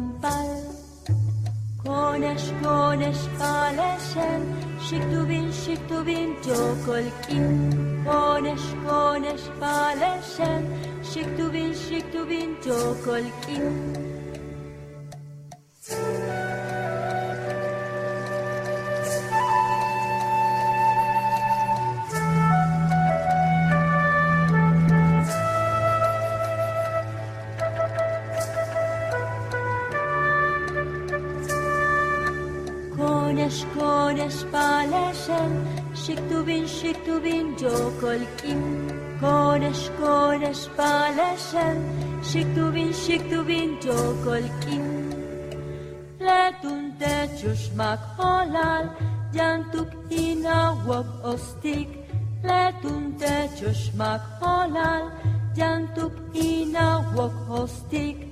szempál, Kones, kones, kálesen, Siktubin, siktubin, gyókolkin. Kones, kones, kálesen, Siktubin, siktubin, gyókolkin. Kones, kones, kálesen, Siktubin, siktubin. Amikor kint lehetünk, de csösmák halál, gyántuk hinawab osztik, lehetünk, de csösmák halál, gyántuk hinawab osztik.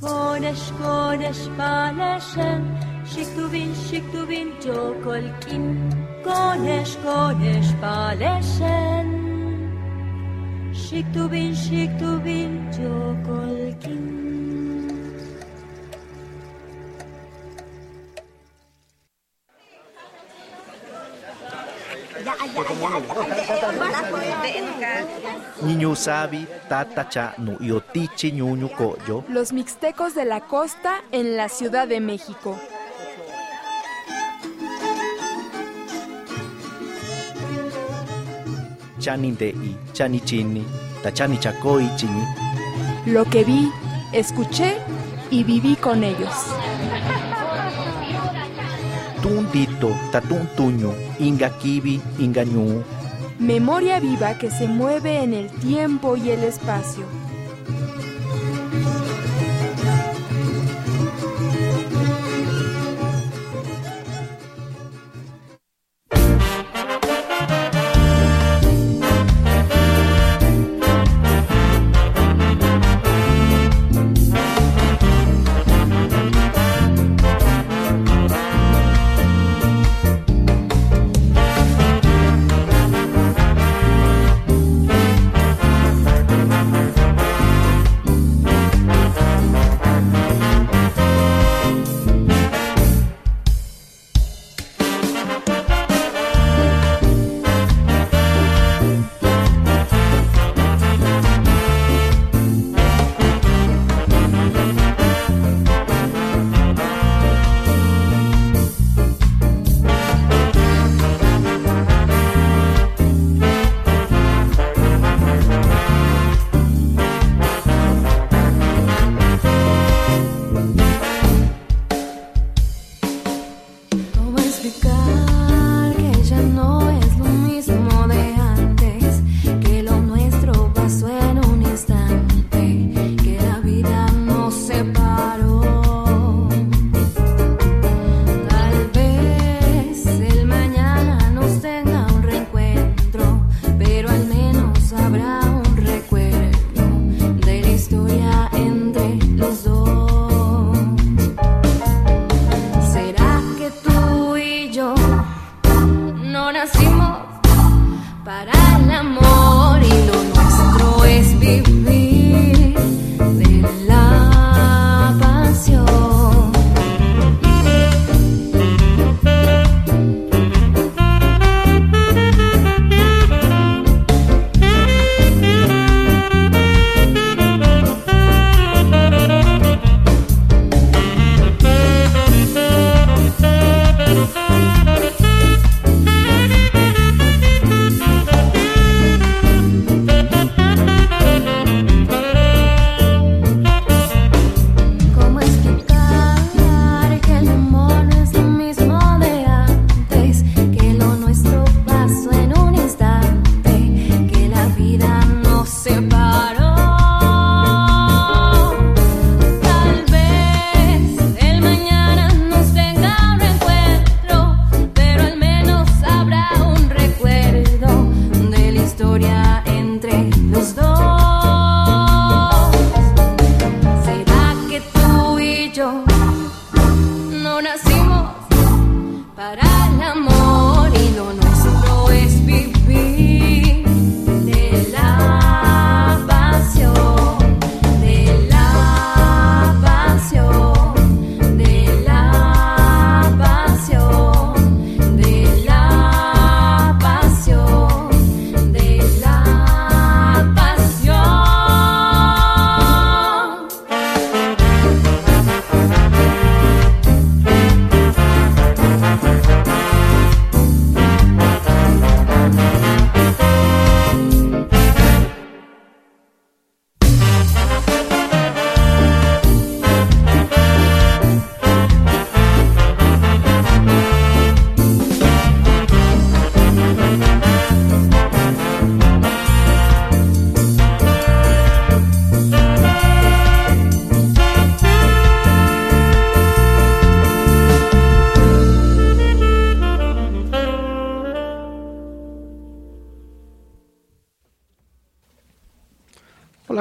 Kodes, kodes, pálesen, siktuvin, siktuvin, csokolkin, kodes, kodes, pálesen. Siktubin, siktubin, csokolkin. Niño sabi, tatacha no iotichi ñuñu koyo. Los mixtecos de la costa en la Ciudad de México. Chaninte y chanichini, tachani chini. Lo que vi, escuché y viví con ellos. Tuntito, tatun tuño, inga kibi, inga. Memoria viva que se mueve en el tiempo y el espacio.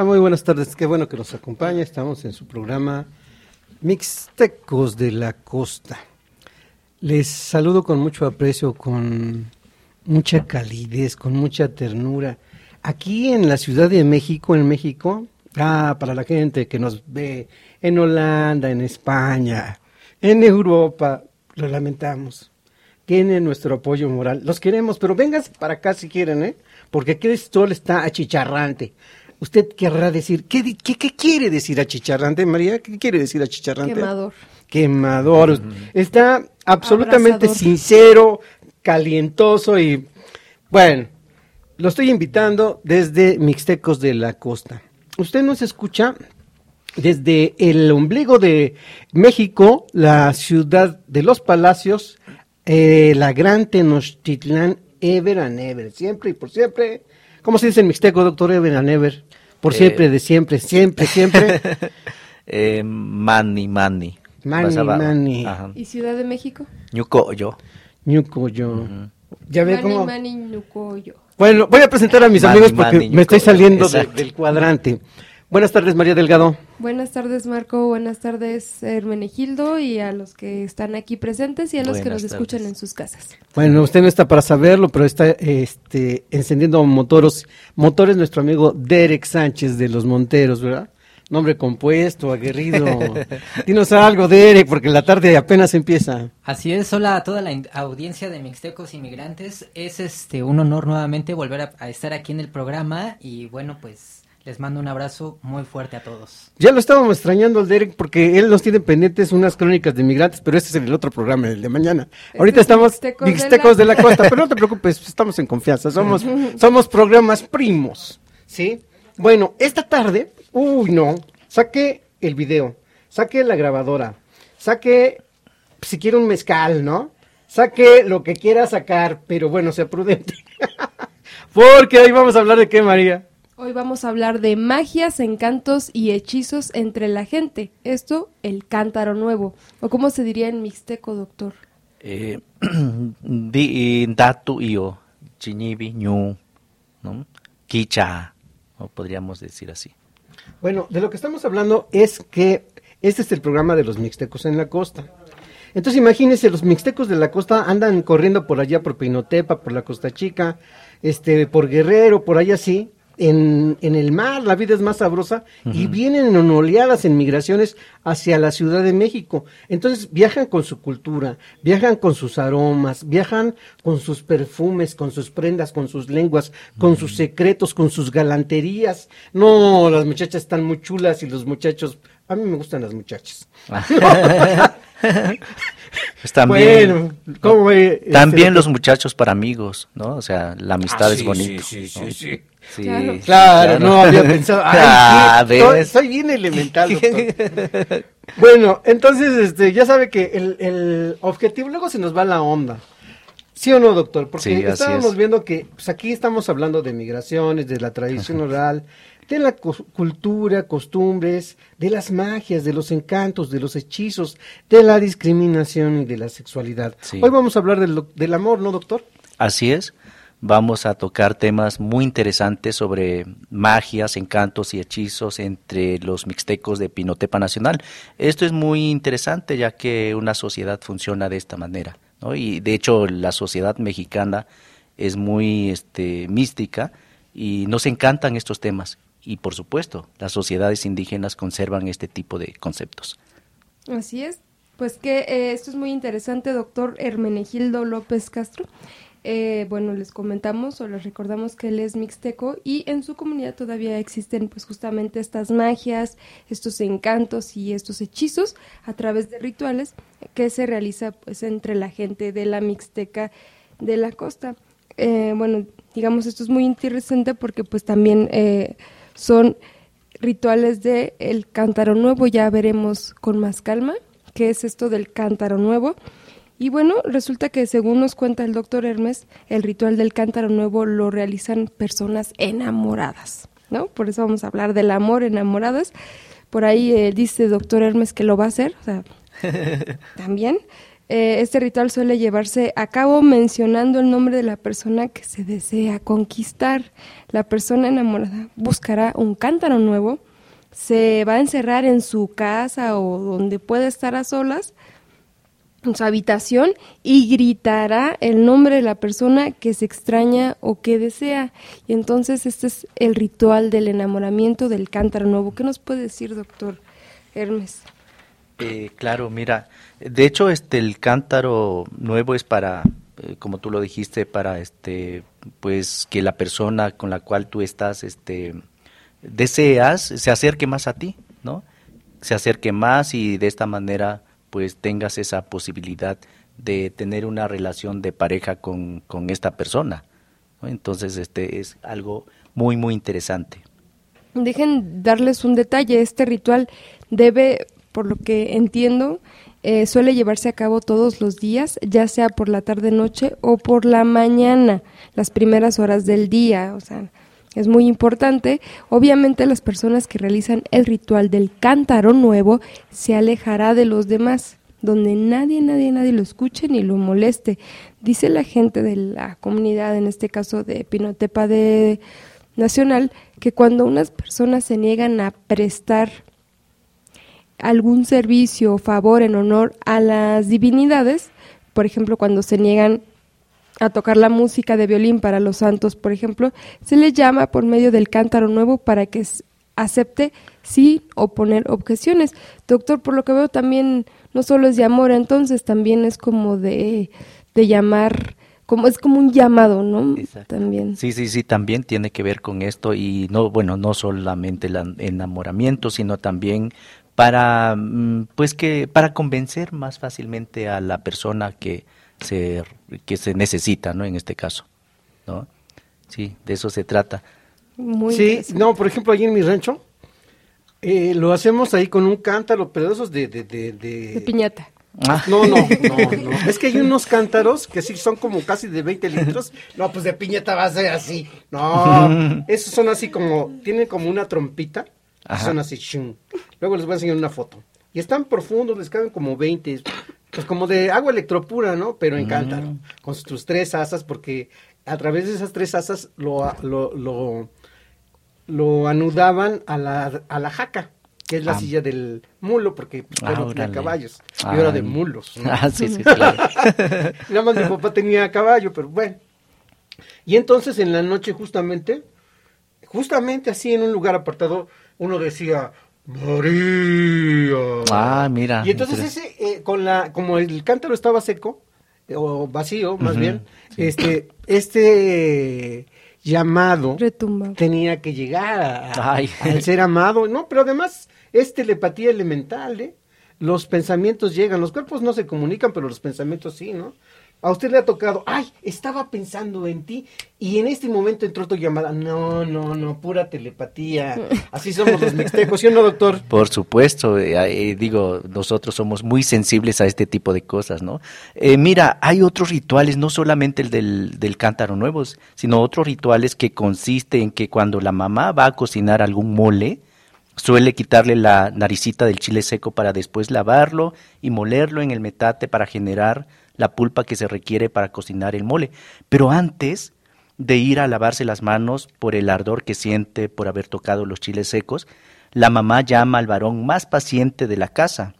Buenas tardes. Qué bueno que nos acompaña. Estamos en su programa Mixtecos de la Costa. Les saludo con mucho aprecio, con mucha calidez, con mucha ternura. Aquí en la Ciudad de México, en México, ah, para la gente que nos ve en Holanda, en España, en Europa, lo lamentamos. Tienen nuestro apoyo moral. Los queremos, pero vénganse para acá si quieren, ¿eh? Porque sol está achicharrante usted querrá decir, ¿qué, quiere decir achicharrante, María? ¿Qué quiere decir achicharrante? Quemador. Quemador. Está absolutamente sincero, calientoso y, bueno, lo estoy invitando desde Mixtecos de la Costa. Usted nos escucha desde el ombligo de México, la ciudad de los palacios, eh, la gran Tenochtitlán, ever and ever, siempre y por siempre. ¿Cómo se dice en mixteco, doctor Ever and ever? Por siempre, de siempre, siempre, siempre. eh, mani, mani. Mani, mani. ¿Y Ciudad de México? Ñucoyo. Ñucoyo. Ya ve cómo... Mani, Ñucoyo. Bueno, voy a presentar a mis amigos porque me estoy saliendo del cuadrante. Buenas tardes, María Delgado. Buenas tardes, Marco. Buenas tardes, Hermenegildo, y a los que están aquí presentes y a los que nos escuchan en sus casas. Bueno, usted no está para saberlo, pero está este, encendiendo motoros, motores nuestro amigo Derek Sánchez de los Monteros, ¿verdad? Nombre compuesto, aguerrido. Dinos algo, Derek, porque la tarde apenas empieza. Así es, hola a toda la audiencia de Mixtecos Inmigrantes. Es este un honor nuevamente volver a estar aquí en el programa y bueno, pues les mando un abrazo muy fuerte a todos. Ya lo estábamos extrañando al Derek porque él nos tiene pendientes unas crónicas de migrantes, pero este es el otro programa, el de mañana. Este Ahorita estamos Mixtecos, de, la... costa, pero no te preocupes, estamos en confianza, somos, somos programas primos, ¿sí? Bueno, esta tarde, uy no, saqué el video, saqué la grabadora, saqué, si quiere un mezcal, ¿no? Saqué lo que quiera sacar, pero bueno, sea prudente. porque ahí vamos a hablar de qué, María. Hoy vamos a hablar de magias, encantos y hechizos entre la gente. Esto, el cántaro nuevo. ¿O cómo se diría en mixteco, doctor? Eh, di datu io, chinibi ñu, ¿no? Kicha, o podríamos decir así. Bueno, de lo que estamos hablando es que este es el programa de los mixtecos en la costa. Entonces imagínense, los mixtecos de la costa andan corriendo por allá, por Pinotepa, por la Costa Chica, este, por Guerrero, por allá así, en, en, el mar, la vida es más sabrosa, y vienen en oleadas en migraciones hacia la Ciudad de México. Entonces viajan con su cultura, viajan con sus aromas, viajan con sus perfumes, con sus prendas, con sus lenguas, con sus secretos, con sus galanterías. No, las muchachas están muy chulas y los muchachos, a mí me gustan las muchachas. Pues también, este, también los muchachos para amigos, ¿no? O sea, la amistad ah, es bonita. Sí, sí, sí, sí, claro. no había pensado. Ah, soy, bien elemental, doctor. bueno, entonces, este, ya sabe que el, el objetivo, luego se nos va la onda. ¿Sí o no, doctor? Porque estábamos viendo que pues aquí estamos hablando de migraciones, de la tradición oral, de la cultura, costumbres, de las magias, de los encantos, de los hechizos, de la discriminación y de la sexualidad. Hoy vamos a hablar del, del amor, ¿no, doctor? Así es. Vamos a tocar temas muy interesantes sobre magias, encantos y hechizos entre los mixtecos de Pinotepa Nacional. Esto es muy interesante ya que una sociedad funciona de esta manera. ¿no? Y de hecho la sociedad mexicana es muy este, mística y nos encantan estos temas. Y por supuesto, las sociedades indígenas conservan este tipo de conceptos. Así es. Pues que eh, esto es muy interesante, doctor Hermenegildo López Castro. Eh, bueno, les comentamos o les recordamos que él es mixteco y en su comunidad todavía existen pues justamente estas magias, estos encantos y estos hechizos a través de rituales que se realiza pues entre la gente de la mixteca de la costa. Eh, bueno, digamos esto es muy interesante porque pues también eh, son rituales de el cántaro nuevo, ya veremos con más calma qué es esto del cántaro nuevo. Y bueno, resulta que según nos cuenta el doctor Hermes, el ritual del cántaro nuevo lo realizan personas enamoradas, ¿no? Por eso vamos a hablar del amor enamoradas. Por ahí eh, dice doctor Hermes que lo va a hacer, o sea, también. Eh, este ritual suele llevarse a cabo mencionando el nombre de la persona que se desea conquistar. La persona enamorada buscará un cántaro nuevo, se va a encerrar en su casa o donde pueda estar a solas en su habitación y gritará el nombre de la persona que se extraña o que desea. Y entonces este es el ritual del enamoramiento del cántaro nuevo. ¿Qué nos puede decir, doctor Hermes? Eh, claro, mira, de hecho, este el cántaro nuevo es para, eh, como tú lo dijiste, para este, pues que la persona con la cual tú estás, este, deseas, se acerque más a ti, ¿no? Se acerque más y de esta manera pues tengas esa posibilidad de tener una relación de pareja con, con esta persona. Entonces, este es algo muy, muy interesante. Dejen darles un detalle, este ritual debe, por lo que entiendo, eh, suele llevarse a cabo todos los días, ya sea por la tarde-noche o por la mañana, las primeras horas del día, o sea, es muy importante. Obviamente las personas que realizan el ritual del cántaro nuevo se alejará de los demás, donde nadie, nadie, nadie lo escuche ni lo moleste. Dice la gente de la comunidad, en este caso de Pinotepa de Nacional, que cuando unas personas se niegan a prestar algún servicio o favor en honor a las divinidades, por ejemplo, cuando se niegan a tocar la música de violín para los santos, por ejemplo, se le llama por medio del cántaro nuevo para que acepte sí o poner objeciones. Doctor, por lo que veo también no solo es de amor, entonces también es como de, de llamar, como es como un llamado, ¿no? También. Sí, sí, sí, también tiene que ver con esto y no, bueno, no solamente el enamoramiento, sino también para, mm, pues que, para convencer más fácilmente a la persona que, se, que se necesita, ¿no? En este caso, ¿no? Sí, de eso se trata. Muy sí, no, por ejemplo, allí en mi rancho, eh, lo hacemos ahí con un cántaro, pero esos de... De, de, piñata. Ah. No, no, no, no. Es que hay unos cántaros que sí son como casi de 20 litros. No, pues de piñata va a ser así. No, esos son así como, tienen como una trompita. Son así, Luego les voy a enseñar una foto. Y están profundos, les caben como 20 pues como de agua electropura, ¿no? Pero en cántaro, mm. con sus tres asas, porque a través de esas tres asas lo, lo, lo, anudaban a la, a la jaca, que es la ah. silla del mulo, porque pues, ah, tenía caballos, yo era de mulos. Ah, sí, sí, claro. Nada más mi papá tenía caballo, pero bueno. Y entonces en la noche justamente, justamente así en un lugar apartado, uno decía, María. Ah, mira. Y entonces ese, eh, con la, como el cántaro estaba seco, eh, o vacío, más bien, este, este llamado tenía que llegar al ser amado, no, pero además es telepatía elemental, ¿eh? Los pensamientos llegan, los cuerpos no se comunican, pero los pensamientos sí, ¿no? A usted le ha tocado, ay, estaba pensando en ti y en este momento entró tu llamada. No, no, no, pura telepatía. Así somos los mixtecos, ¿sí o no, doctor? Por supuesto, eh, eh, digo, nosotros somos muy sensibles a este tipo de cosas, ¿no? Eh, mira, hay otros rituales, no solamente el del, del cántaro nuevo, sino otros rituales que consiste en que cuando la mamá va a cocinar algún mole, suele quitarle la naricita del chile seco para después lavarlo y molerlo en el metate para generar la pulpa que se requiere para cocinar el mole. Pero antes de ir a lavarse las manos por el ardor que siente por haber tocado los chiles secos, la mamá llama al varón más paciente de la casa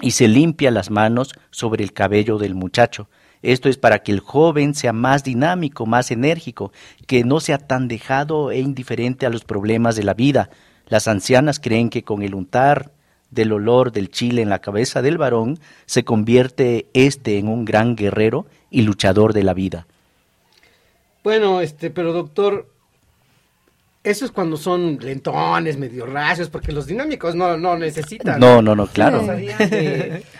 y se limpia las manos sobre el cabello del muchacho. Esto es para que el joven sea más dinámico, más enérgico, que no sea tan dejado e indiferente a los problemas de la vida. Las ancianas creen que con el untar del olor del chile en la cabeza del varón se convierte éste en un gran guerrero y luchador de la vida. Bueno, este, pero doctor, eso es cuando son lentones, medio racios, porque los dinámicos no, no necesitan. No, no, no, claro. De-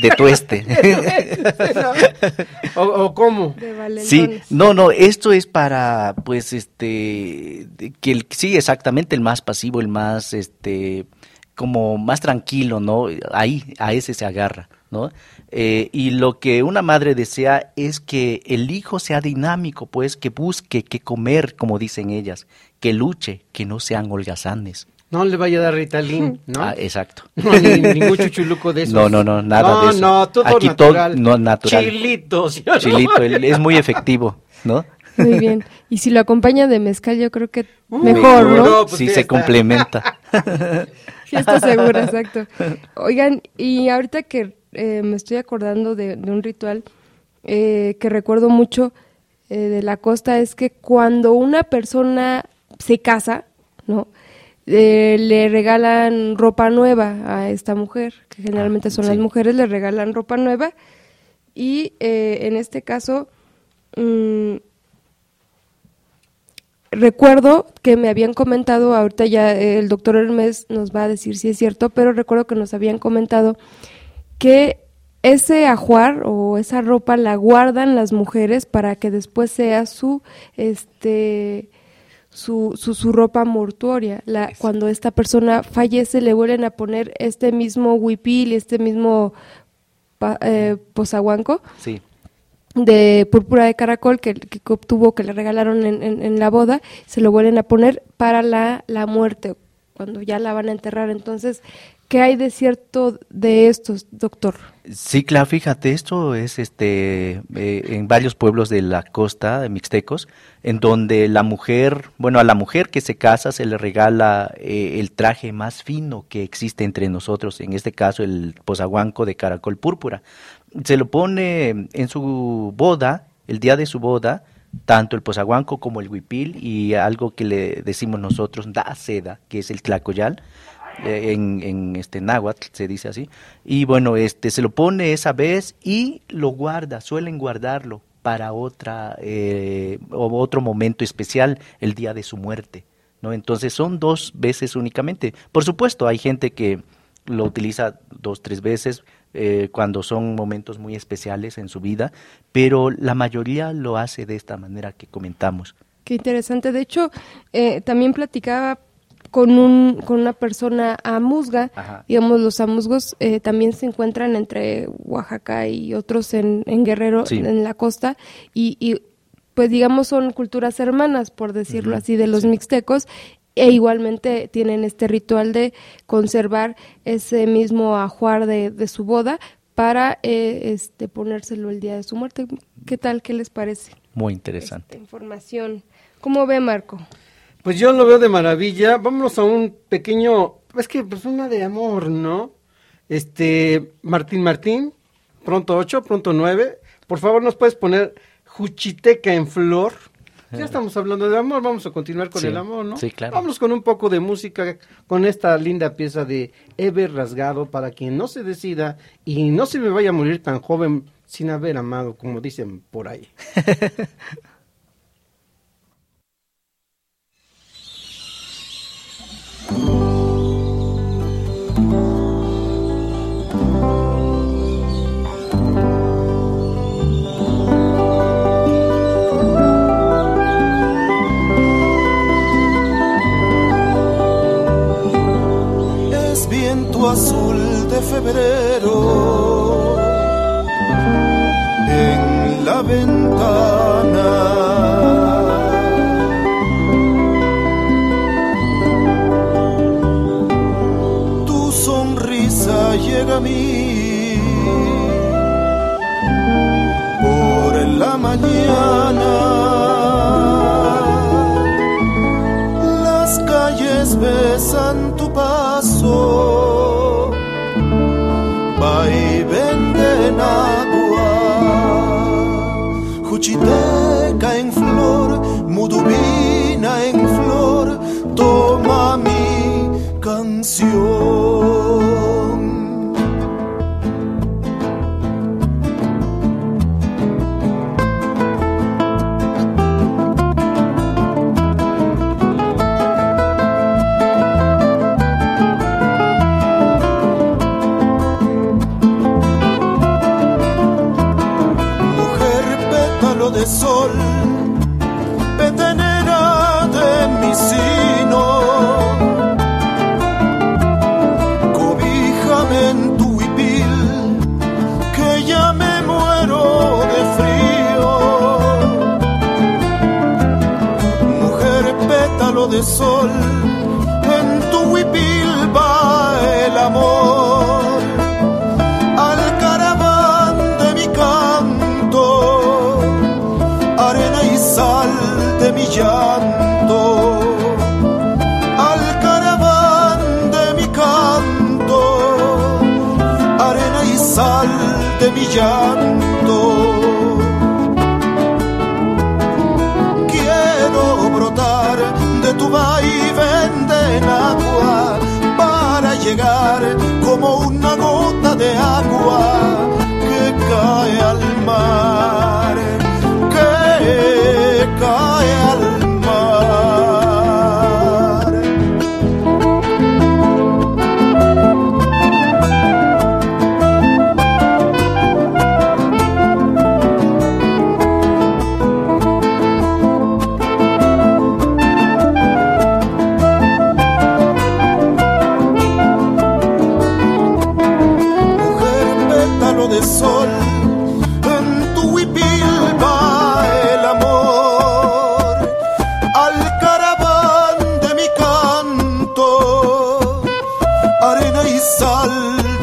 De tueste. o, o cómo. De. Sí, no, no, esto es para, pues, este, que el, sí, exactamente, el más pasivo, el más, este, como más tranquilo, ¿no? Ahí, a ese se agarra, ¿no? Eh, y lo que una madre desea es que el hijo sea dinámico, pues, que busque, que comer, como dicen ellas, que luche, que no sean holgazanes. No le vaya a dar Ritalin, ¿no? Ah, exacto. No, ni- ningún chuchuluco de esos. No, no, no, nada no, de eso. No, todo Aquí todo- natural. no, natural. Chilito, él es muy efectivo, ¿no? Muy bien. Y si lo acompaña de mezcal, yo creo que Uy, mejor, ¿no? no, pues sí, se está. complementa. Estoy segura, exacto. Oigan, y ahorita que eh, me estoy acordando de, de un ritual eh, que recuerdo mucho eh, de la costa, es que cuando una persona se casa, ¿no? Eh, le regalan ropa nueva a esta mujer, que generalmente son las mujeres, le regalan ropa nueva. Y eh, en este caso, mm, recuerdo que me habían comentado, ahorita ya eh, el doctor Hermes nos va a decir si es cierto, pero recuerdo que nos habían comentado que ese ajuar o esa ropa la guardan las mujeres para que después sea su este su, su, su ropa mortuoria. La, cuando esta persona fallece le vuelven a poner este mismo huipil, este mismo eh, pozahuanco Sí. De púrpura de caracol que, que obtuvo, que le regalaron en, en- en la boda, se lo vuelven a poner para la, la muerte, cuando ya la van a enterrar. Entonces, ¿qué hay de cierto de estos, doctor? Sí, claro, fíjate, esto es este eh, en varios pueblos de la costa de Mixtecos, en donde la mujer, bueno, a la mujer que se casa se le regala eh, el traje más fino que existe entre nosotros, en este caso el pozahuanco de caracol púrpura. Se lo pone en su boda, el día de su boda, tanto el pozahuanco como el huipil y algo que le decimos nosotros da seda, que es el tlacoyal, en, en este náhuatl se dice así. Y bueno este se lo pone esa vez y lo guarda suelen guardarlo para otra eh, otro momento especial el día de su muerte no entonces son dos veces únicamente. Por supuesto hay gente que lo utiliza dos tres veces eh, cuando son momentos muy especiales en su vida pero la mayoría lo hace de esta manera que comentamos. Qué interesante. De hecho, eh, también platicaba con, un, con una persona amuzga. Ajá. Digamos, los amuzgos eh, también se encuentran entre Oaxaca y otros en, en Guerrero, Sí. en la costa, y, y, pues digamos son culturas hermanas, por decirlo así, de los sí. mixtecos. E igualmente tienen este ritual de conservar ese mismo ajuar de, de su boda para eh, este ponérselo el día de su muerte. ¿Qué tal? ¿Qué les parece? muy interesante esta información. ¿Cómo ve Marco? Pues yo lo veo de maravilla. Vámonos a un pequeño, es que pues una de amor, ¿no? Este, Martín Martín, pronto 8, pronto 9. Por favor, nos puedes poner Juchiteca en flor. Ya estamos hablando de amor, vamos a continuar con Sí, el amor, ¿no? sí, claro. Vámonos con un poco de música, con esta linda pieza de Ever Rasgado, para quien no se decida y no se me vaya a morir tan joven sin haber amado, como dicen por ahí. azul de febrero en la ventana. Tu sonrisa llega a mí por la mañana. Quiero brotar de tu vaivén de agua para llegar como una gota de agua que cae al mar, que cae al mar.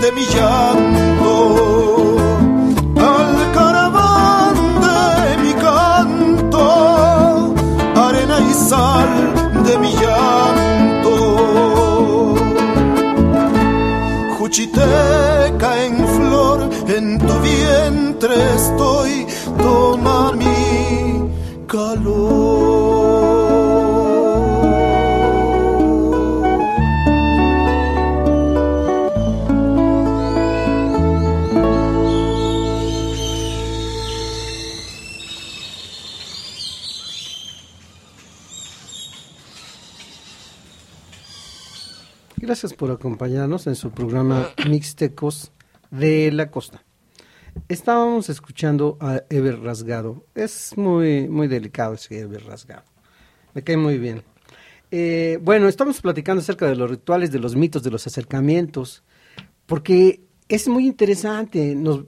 De mi llanto, al caraván de mi canto, arena y sal de mi llanto. Juchiteca en flor, en tu vientre estoy, Gracias por acompañarnos en su programa Mixtecos de la Costa. Estábamos escuchando a Ever Rasgado. Es muy, muy delicado ese Ever Rasgado. Me cae muy bien. Eh, bueno, estamos platicando acerca de los rituales, de los mitos, de los acercamientos, porque es muy interesante. Nos,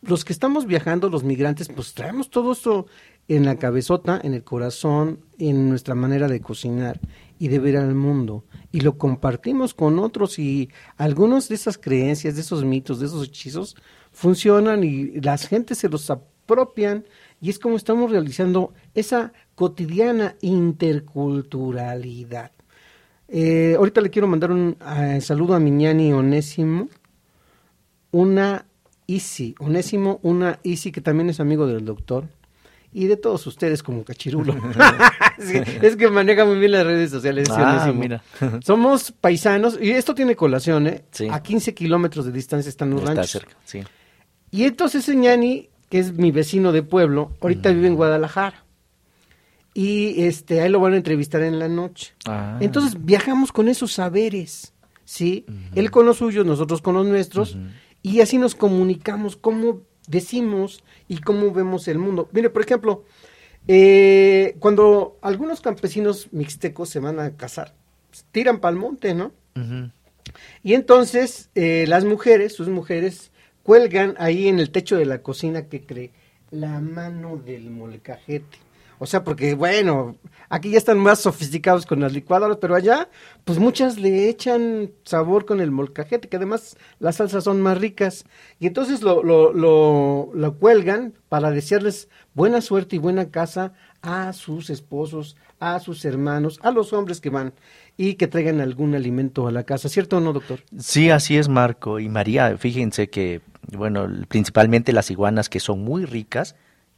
los que estamos viajando, los migrantes, pues traemos todo esto en la cabezota, en el corazón, en nuestra manera de cocinar y de ver al mundo. Y lo compartimos con otros y algunos de esas creencias, de esos mitos, de esos hechizos, funcionan y las gentes se los apropian y es como estamos realizando esa cotidiana interculturalidad. Eh, ahorita le quiero mandar un eh, saludo a Miñani Onésimo, una Isi, Onésimo, una Isi que también es amigo del doctor y de todos ustedes como cachirulo. es, que, es que maneja muy bien las redes sociales. Ah, mira. Somos paisanos y esto tiene colación, ¿eh? Sí. A 15 kilómetros de distancia están los Está ranchos. cerca, sí. Y entonces ese ñani, que es mi vecino de pueblo, ahorita vive en Guadalajara. Y este, ahí lo van a entrevistar en la noche. Ah. Entonces viajamos con esos saberes, ¿sí? Él con los suyos, nosotros con los nuestros, y así nos comunicamos cómo decimos y cómo vemos el mundo. Mire, por ejemplo, eh, cuando algunos campesinos mixtecos se van a casar, pues, tiran pa'l monte, ¿no? Y entonces eh, las mujeres, sus mujeres, cuelgan ahí en el techo de la cocina que cree la mano del molcajete. O sea, porque bueno, aquí ya están más sofisticados con las licuadoras, pero allá, pues muchas le echan sabor con el molcajete, que además las salsas son más ricas. Y entonces lo, lo, lo, lo cuelgan para desearles buena suerte y buena casa a sus esposos, a sus hermanos, a los hombres que van y que traigan algún alimento a la casa, ¿cierto o no, doctor? Sí, así es, Marco. Y María, fíjense que, bueno, principalmente las iguanas que son muy ricas,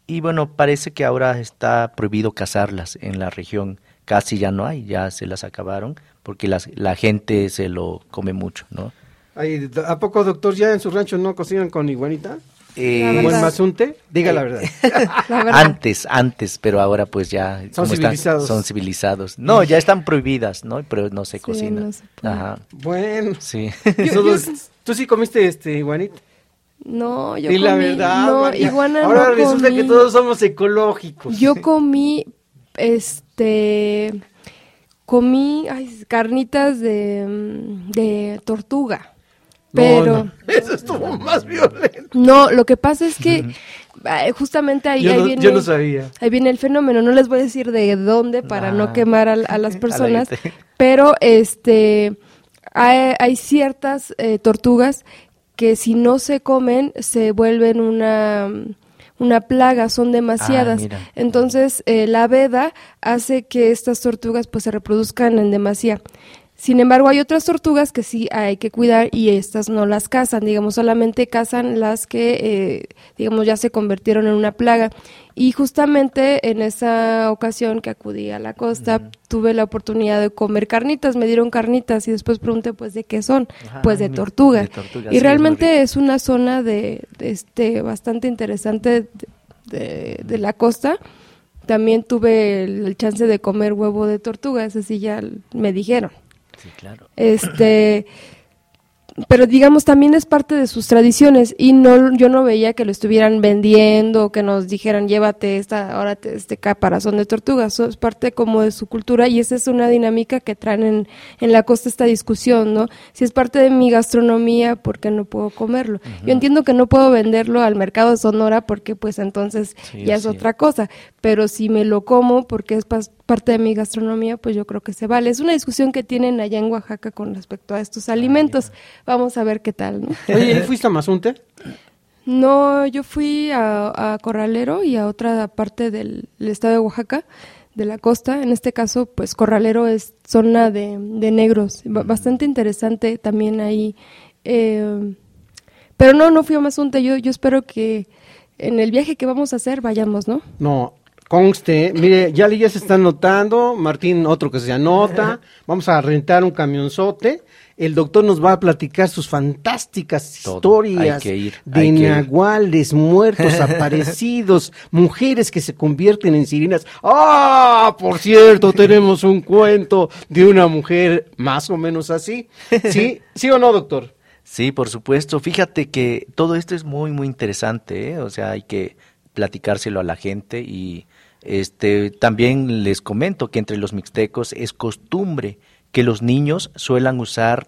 y bueno, parece que ahora está prohibido cazarlas en la región casi ya no hay, ya se las acabaron porque las, la gente se lo come mucho, ¿no? Ay, ¿A poco, doctor, ya en su rancho no cocinan con iguanita? Eh, La ¿Un buen verdad. mazunte? Diga la verdad. La verdad. Antes, antes, pero ahora pues ya Son están- civilizados. son civilizados. No, ya están prohibidas, ¿no? Pero no se Sí, cocinan. no se puede. Ajá, Bueno. sí. Yo- yo- ¿Tú sí comiste este iguanita? No, yo la comí- verdad. No, iguana Ahora no resulta que todos somos ecológicos. Yo comí, este, comí ay, carnitas de, mm, de tortuga. Pero no, Eso estuvo más violento. no, lo que pasa es que justamente ahí, Yo ahí no, viene, yo no sabía. ahí viene el fenómeno. No les voy a decir de dónde para no Ah. quemar a, las personas, pero este hay, hay ciertas eh, tortugas que si no se comen se vuelven una una plaga, son demasiadas. Ah. Entonces, eh, la veda hace que estas tortugas pues se reproduzcan en demasía. Sin embargo, hay otras tortugas que sí hay que cuidar y estas no las cazan, digamos, solamente cazan las que, eh, digamos, ya se convirtieron en una plaga. Y justamente en esa ocasión que acudí a la costa, tuve la oportunidad de comer carnitas, me dieron carnitas y después pregunté, pues, ¿de qué son? Pues de tortuga. de tortuga, sí, y realmente es una zona de, de este bastante interesante de, de- de la costa. También tuve el, el chance de comer huevo de tortuga, ese sí ya me dijeron. Sí, claro. Este, pero digamos también es parte de sus tradiciones y no yo no veía que lo estuvieran vendiendo o que nos dijeran llévate esta ahora te- este caparazón de tortugas eso es parte como de su cultura y esa es una dinámica que traen en, en la costa esta discusión no si es parte de mi gastronomía ¿por qué no puedo comerlo? yo entiendo que no puedo venderlo al mercado de Sonora porque pues entonces Sí, ya es sí. otra cosa pero si me lo como porque es parte de mi gastronomía pues yo creo que se vale es una discusión que tienen allá en Oaxaca con respecto a estos alimentos Vamos a ver qué tal, ¿no? Oye, ¿y fuiste a Mazunte? No, yo fui a, a Corralero y a otra parte del, del estado de Oaxaca, de la costa. En este caso, pues Corralero es zona de, de negros. Ba- Bastante interesante también ahí. Eh, pero no, no fui a Mazunte. Yo, yo espero que en el viaje que vamos a hacer vayamos, ¿no? No, conste, mire, ya ya se está anotando, Martín otro que se anota, vamos a rentar un camionzote, el doctor nos va a platicar sus fantásticas Todo, historias ir, de nahuales, muertos, aparecidos, mujeres que se convierten en sirenas. Ah, por cierto, tenemos un cuento de una mujer más o menos así. ¿Sí? ¿Sí o no, doctor? Sí, por supuesto. Fíjate que todo esto es muy, muy interesante, ¿eh? O sea, hay que platicárselo a la gente y este también les comento que entre los mixtecos es costumbre que los niños suelan usar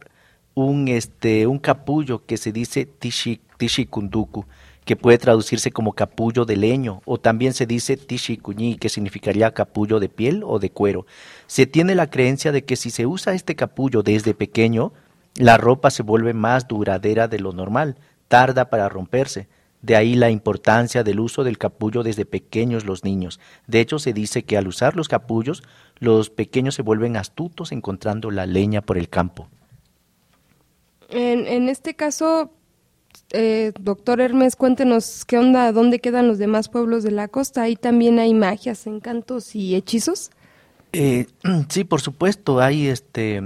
un este un capullo que se dice tishi tishikunduku que puede traducirse como capullo de leño o también se dice tishikuñi que significaría capullo de piel o de cuero. Se tiene la creencia de que si se usa este capullo desde pequeño la ropa se vuelve más duradera de lo normal, tarda para romperse. De ahí la importancia del uso del capullo desde pequeños los niños. De hecho, se dice que al usar los capullos, los pequeños se vuelven astutos encontrando la leña por el campo. En, en este caso, eh, doctor Hermes, cuéntenos qué onda, dónde quedan los demás pueblos de la costa. Ahí también hay magias, encantos y hechizos. Eh, sí, por supuesto, hay este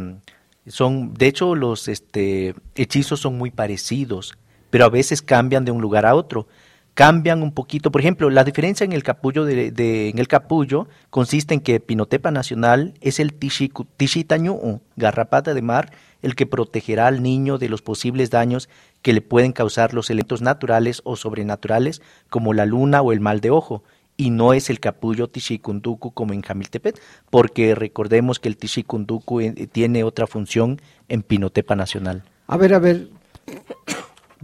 son de hecho los este hechizos son muy parecidos, pero a veces cambian de un lugar a otro. Cambian un poquito, por ejemplo, la diferencia en el capullo de, en el capullo consiste en que Pinotepa Nacional es el tishitañu, garrapata de mar, el que protegerá al niño de los posibles daños que le pueden causar los elementos naturales o sobrenaturales como la luna o el mal de ojo y no es el capullo Tishikunduku como en Jamiltepet, porque recordemos que el Tishikunduku eh, tiene otra función en Pinotepa Nacional. A ver, a ver,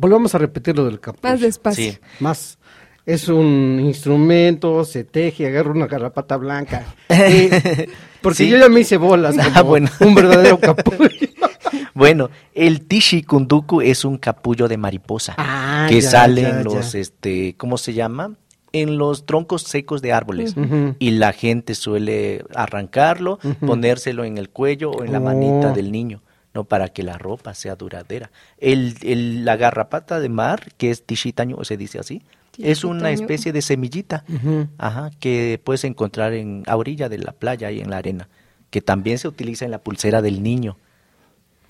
volvamos a repetir lo del capullo. Más despacio. Sí. Más. Es un instrumento, se teje, agarra una garrapata blanca. Eh, porque Sí. yo ya me hice bolas Ah, bueno. un verdadero capullo. Bueno, el Tishikunduku es un capullo de mariposa Ah, que ya, sale ya, en los, ya. este, ¿cómo se llama? En los troncos secos de árboles. Y la gente suele arrancarlo, ponérselo en el cuello o en la Oh. manita del niño, no para que la ropa sea duradera. El, el- la garrapata de mar, que es Tishitaño, se dice así, Es una especie de semillita, ajá, que puedes encontrar en a orilla de la playa y en la arena, que también se utiliza en la pulsera del niño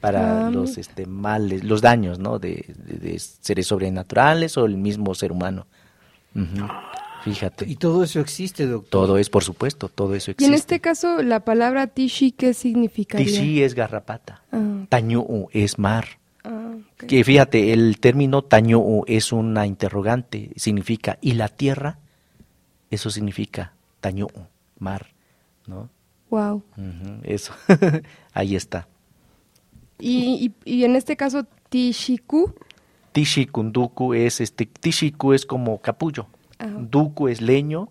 para Ah, los este males, los daños, ¿no? De, de- de seres sobrenaturales o el mismo ser humano. Fíjate. Y todo eso existe, doctor. Todo es, por supuesto, todo eso Y existe. en este caso, la palabra tishi, ¿qué significaría? Tishi es garrapata. Ah, Tañu'u es mar. ah, ok. Que fíjate, el término Tañu'u es una interrogante, significa y la tierra, eso significa Tañu'u, mar, ¿no? Wow. Ujú, eso, ahí está. Y, y, y en este caso, tishiku. Tishikunduku es este, Tishiku es como capullo, Ah, Duku es leño,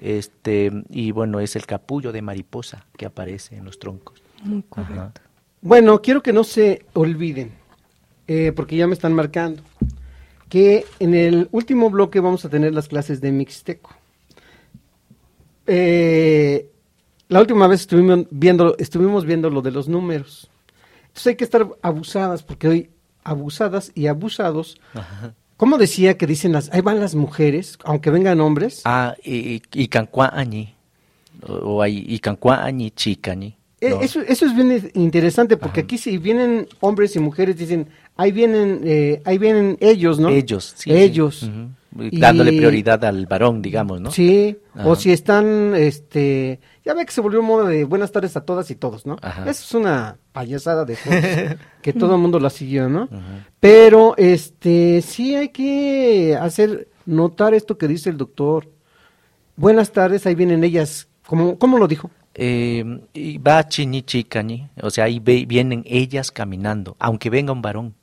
este, y bueno, es el capullo de mariposa que aparece en los troncos. muy correcto. Ajá. Bueno, quiero que no se olviden, eh, porque ya me están marcando, que en el último bloque vamos a tener las clases de Mixteco. Eh, la última vez estuvimos viendo, estuvimos viendo lo de los números. Entonces hay que estar abusadas, porque hoy abusadas y abusados. ¿Cómo decía que dicen las, ahí van las mujeres, aunque vengan hombres? Ah, y, y Cancuañi, o, o hay y Cancuañi, Chicañi. Eh, ¿no? Eso, eso es bien interesante porque Ajá. aquí si vienen hombres y mujeres dicen ahí vienen eh, ahí vienen ellos, ¿no? Ellos, sí. sí. ellos. Y- Dándole prioridad al varón, digamos, ¿no? Sí, Ajá. o si están este ya ve que se volvió moda de buenas tardes a todas y todos, ¿no? Ajá. Eso es una payasada de fotos que todo el mundo la siguió, ¿no? Pero este sí hay que hacer notar esto que dice el doctor. Buenas tardes, ahí vienen ellas. ¿Cómo, cómo lo dijo? Eh, y va chiñi chicañi, o sea, ahí ve- vienen ellas caminando, aunque venga un varón,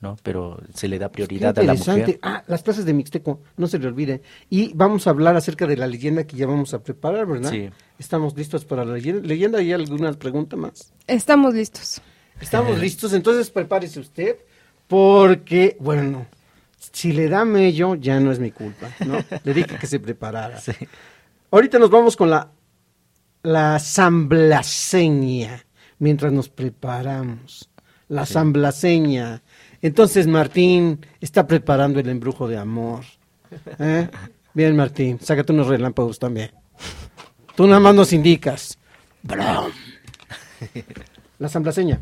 ¿no? Pero se le da prioridad Qué a la interesante. mujer. Ah, las clases de Mixteco, no se le olvide. Y vamos a hablar acerca de la leyenda que ya vamos a preparar, ¿verdad? Sí. Estamos listos para la leyenda. ¿Leyenda hay alguna pregunta más? Estamos listos. Estamos listos, entonces prepárese usted, porque, bueno, si le da mello, ya no es mi culpa, ¿no? Le dije que se preparara. Sí. Ahorita nos vamos con la, la samblaseña, mientras nos preparamos. La samblaseña. Entonces Martín está preparando el embrujo de amor. ¿eh? Bien, Martín, sácate unos relámpagos también. Tú nada más nos indicas. La samblaseña.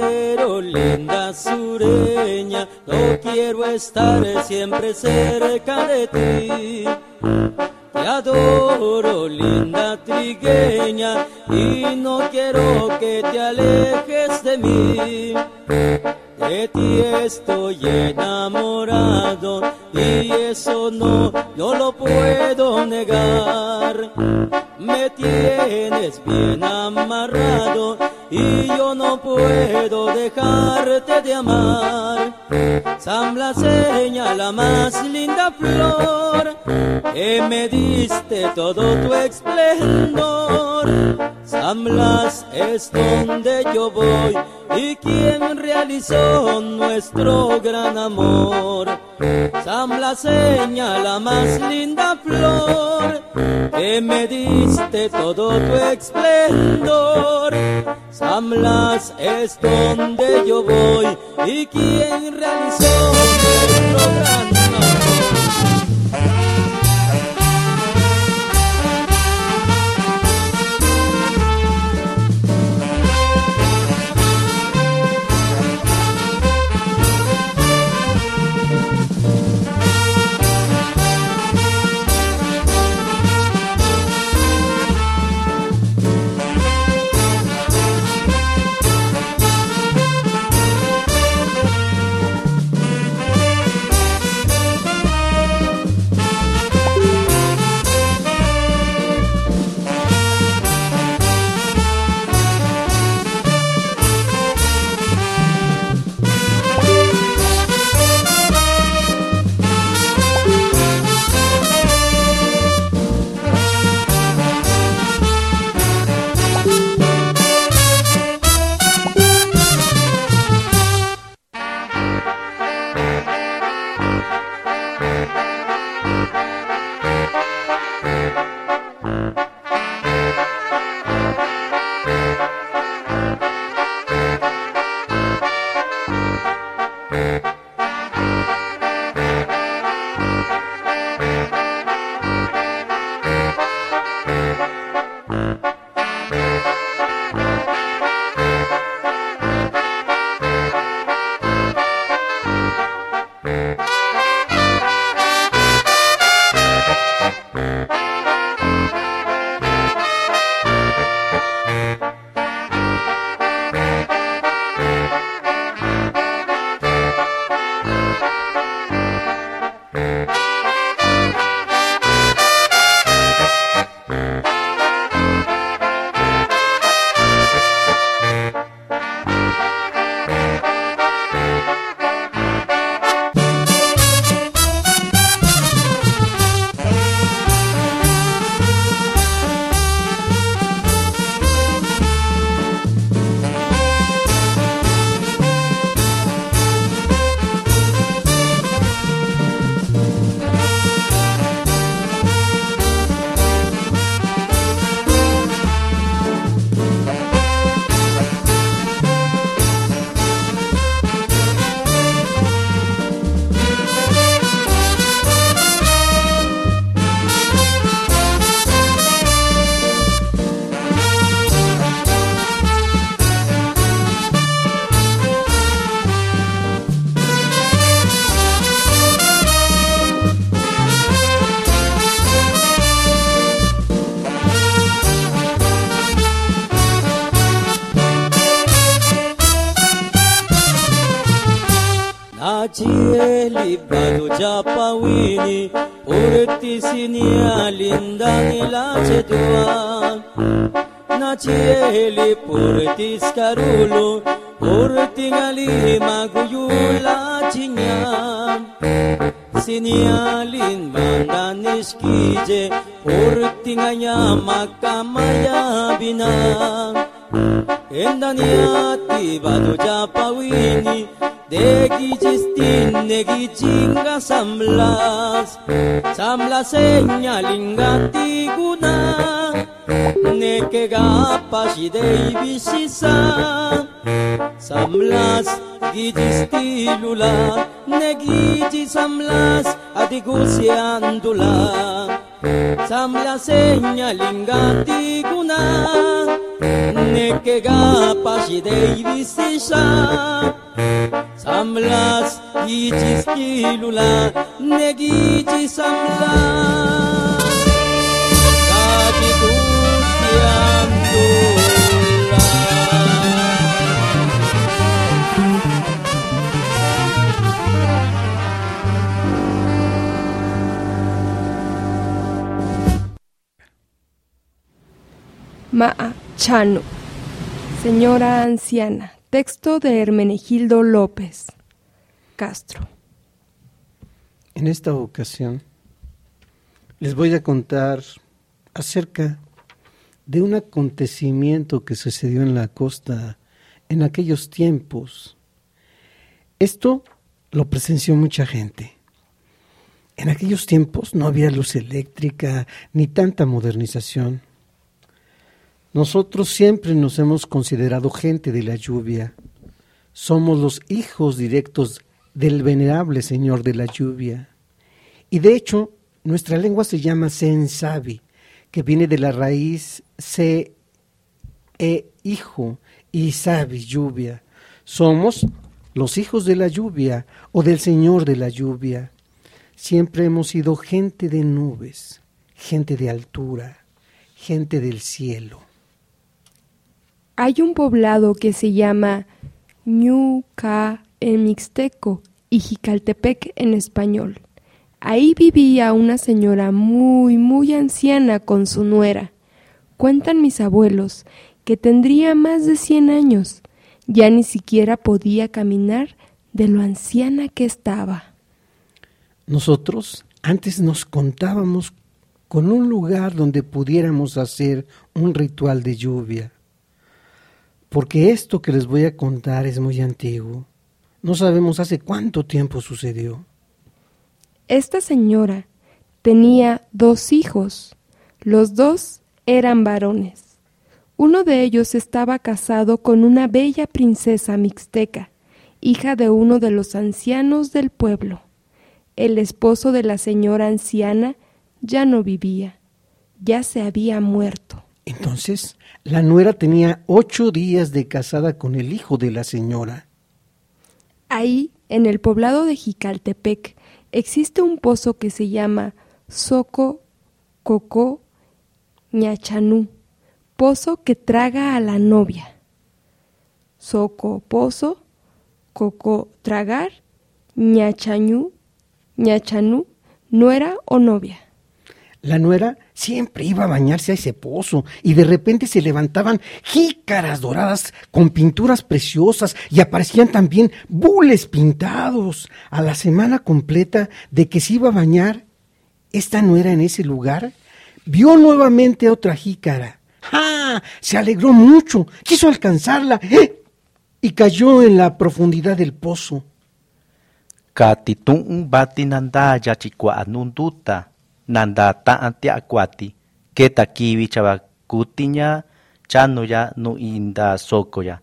Quiero, linda sureña, no quiero estar siempre cerca de ti. Te adoro, linda trigueña, y no quiero que te alejes de mí. De ti estoy enamorado y eso no, no lo puedo negar. Me tienes bien amarrado y yo no puedo dejarte de amar. Samblaseña, la más linda flor, que me diste todo tu esplendor. San Blas es donde yo voy y quien realizó nuestro gran amor. San Blaseña, la más linda flor, que me diste todo tu esplendor. San Blas es donde yo voy y quien realizó nuestro gran amor. Karulo Urti ngali maguyula chinyan Sinialin bandanis kije Urti nganya makamaya binang Endaniati bado japawini Degi cistin negi chinga samlas. Samlas señalingati guna Neke gapas idei bisisa Samlas tilula Negiji samlas adigusiandula Samlas señalingati guna Neke gapas idei bisisa Samlas gijis kilula negiji samlas Kaki kusiang tula Maa Chano. Señora anciana. Texto de Hermenegildo López Castro. En esta ocasión les voy a contar acerca de un acontecimiento que sucedió en la costa en aquellos tiempos. Esto lo presenció mucha gente. En aquellos tiempos no había luz eléctrica ni tanta modernización. Nosotros siempre nos hemos considerado gente de la lluvia. Somos los hijos directos del venerable Señor de la lluvia. Y de hecho, nuestra lengua se llama Sensabi, que viene de la raíz se, e, hijo, y sabi, lluvia. Somos los hijos de la lluvia o del Señor de la lluvia. Siempre hemos sido gente de nubes, gente de altura, gente del cielo. Hay un poblado que se llama Ñuca en mixteco y Jicaltepec en español. Ahí vivía una señora muy, muy anciana con su nuera. Cuentan mis abuelos que tendría más de cien años. Ya ni siquiera podía caminar de lo anciana que estaba. Nosotros antes nos contábamos con un lugar donde pudiéramos hacer un ritual de lluvia. Porque esto que les voy a contar es muy antiguo. No sabemos hace cuánto tiempo sucedió. Esta señora tenía dos hijos. Los dos eran varones. Uno de ellos estaba casado con una bella princesa mixteca, hija de uno de los ancianos del pueblo. El esposo de la señora anciana ya no vivía, ya se había muerto. Entonces, la nuera tenía ocho días de casada con el hijo de la señora. Ahí, en el poblado de Jicaltepec, existe un pozo que se llama Soco Cocó Ñachanú, pozo que traga a la novia. Soco pozo, Coco tragar, Ñachañú, Ñachanú, nuera o novia. La nuera siempre iba a bañarse a ese pozo y de repente se levantaban jícaras doradas con pinturas preciosas y aparecían también bules pintados. A la semana completa de que se iba a bañar, esta nuera en ese lugar vio nuevamente a otra jícara. ¡Ah! Se alegró mucho, quiso alcanzarla ¡eh! y cayó en la profundidad del pozo. Katitun bati nanda yachikwa nunduta nanda ta'an tiakwati keta kiwi chava kutiña chano ya nu inda soko ya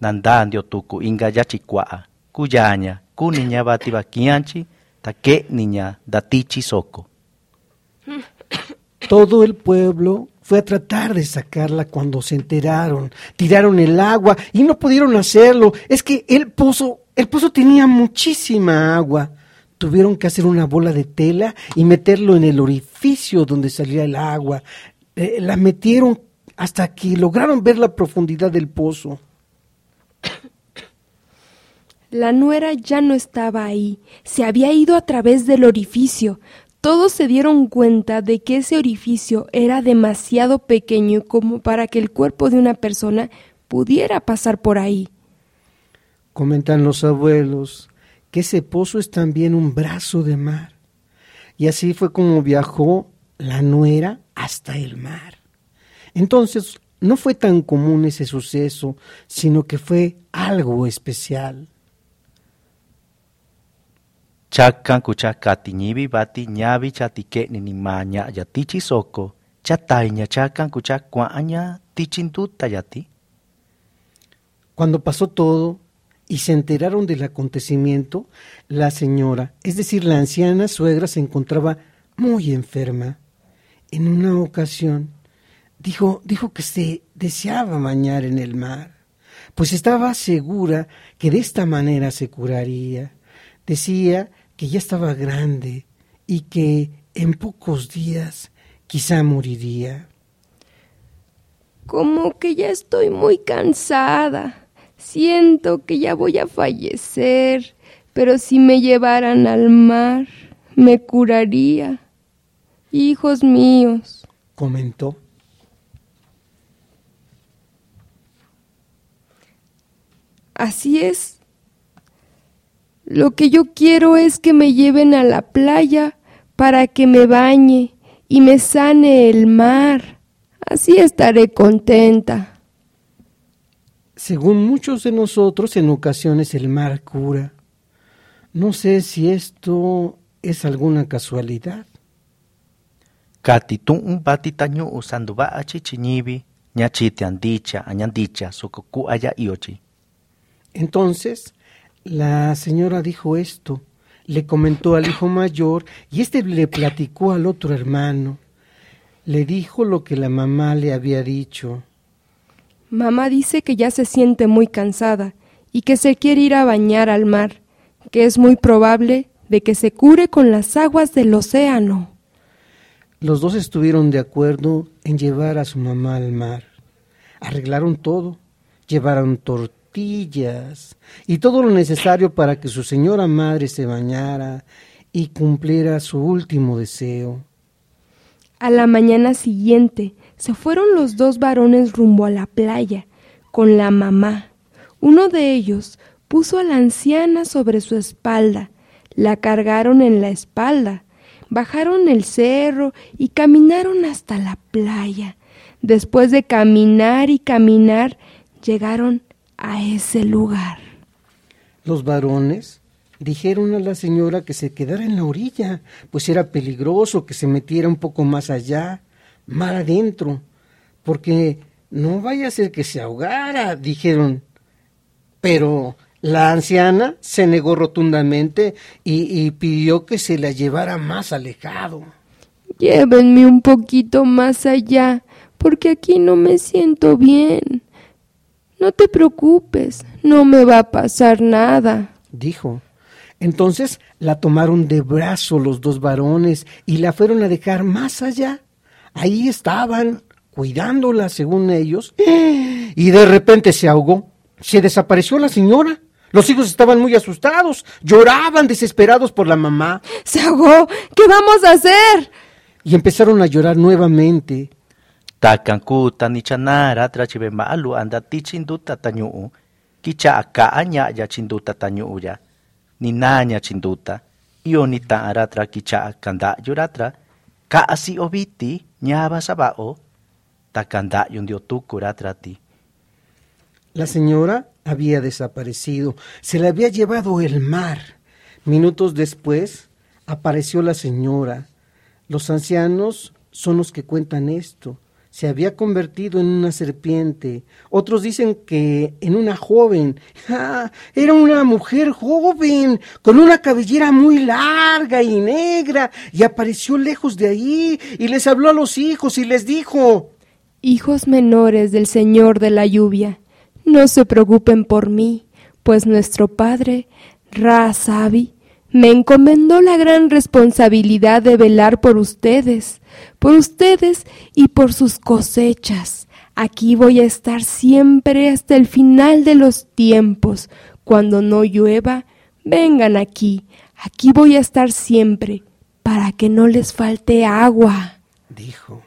nanda ndio tuku inga yachikwa kuyaña kuniña bati bakianchi ta ke niña datichi soko Todo el pueblo fue a tratar de sacarla cuando se enteraron. Tiraron el agua y no pudieron hacerlo. Es que el pozo, el pozo tenía muchísima agua. Tuvieron que hacer una bola de tela y meterlo en el orificio donde salía el agua. Eh, la metieron hasta que lograron ver la profundidad del pozo. La nuera ya no estaba ahí, se había ido a través del orificio. Todos se dieron cuenta de que ese orificio era demasiado pequeño como para que el cuerpo de una persona pudiera pasar por ahí. Comentan los abuelos que ese pozo es también un brazo de mar. Y así fue como viajó la nuera hasta el mar. Entonces, no fue tan común ese suceso, sino que fue algo especial. Chakan kucha kati ñibi bati ñabi chati ke'ni ni maña ya tichi soko. Chataiña chakan kucha kua'aña tichinduta yati. Cuando pasó todo y se enteraron del acontecimiento, la señora, es decir, la anciana suegra, se encontraba muy enferma. En una ocasión dijo, dijo que se deseaba bañar en el mar, pues estaba segura que de esta manera se curaría. Decía que ya estaba grande y que en pocos días quizá moriría. Como que ya estoy muy cansada. Siento que ya voy a fallecer, pero si me llevaran al mar, me curaría. Hijos míos, Comentó. así es. Lo que yo quiero es que me lleven a la playa para que me bañe y me sane el mar. Así estaré contenta. Según muchos de nosotros, en ocasiones el mar cura. No sé si esto es alguna casualidad. Kati tu'un bati tañu usando ba achi chiñibi ña chite andicha añandicha soko ku'aya iochi. Entonces, la señora dijo esto, le comentó al hijo mayor y éste le platicó al otro hermano. Le dijo lo que la mamá le había dicho. Mamá dice que ya se siente muy cansada y que se quiere ir a bañar al mar, que es muy probable de que se cure con las aguas del océano. Los dos estuvieron de acuerdo en llevar a su mamá al mar. Arreglaron todo, llevaron tortillas y todo lo necesario para que su señora madre se bañara y cumpliera su último deseo. A la mañana siguiente se fueron los dos varones rumbo a la playa con la mamá. Uno de ellos puso a la anciana sobre su espalda, la cargaron en la espalda, bajaron el cerro y caminaron hasta la playa. Después de caminar y caminar, llegaron a ese lugar. Los varones dijeron a la señora que se quedara en la orilla, pues era peligroso que se metiera un poco más allá, mar adentro, porque no vaya a ser que se ahogara, dijeron. Pero la anciana se negó rotundamente y, y pidió que se la llevara más alejado. Llévenme un poquito más allá, porque aquí no me siento bien. No te preocupes, no me va a pasar nada. dijo. Entonces la tomaron de brazo los dos varones y la fueron a dejar más allá. Ahí estaban, cuidándola según ellos, y de repente se ahogó. Se desapareció la señora. Los hijos estaban muy asustados, lloraban desesperados por la mamá Se ahogó. ¿Qué vamos a hacer? y empezaron a llorar nuevamente. Takan ku tani chanara tra chibe maalu anda ti chinduta tañu'u. Kicha ya chinduta tañu'u ya. Chinduta. Iyo ni ta'ara tra kicha kanda'yu ra tra. Ka'asi obiti ñaba saba'o. Takanda'yu ndio tuku ra tra ti. La señora había desaparecido, se la había llevado el mar. Minutos después apareció la señora. Los ancianos son los que cuentan esto. Se había convertido en una serpiente. Otros dicen que en una joven. Era una mujer joven, con una cabellera muy larga y negra, y apareció lejos de ahí, y les habló a los hijos y les dijo, Hijos menores del Señor de la lluvia, no se preocupen por mí, pues nuestro Padre, Ra Sabi, me encomendó la gran responsabilidad de velar por ustedes, por ustedes y por sus cosechas. Aquí voy a estar siempre hasta el final de los tiempos, Cuando no llueva, vengan aquí. Aquí voy a estar siempre, para que no les falte agua. Dijo.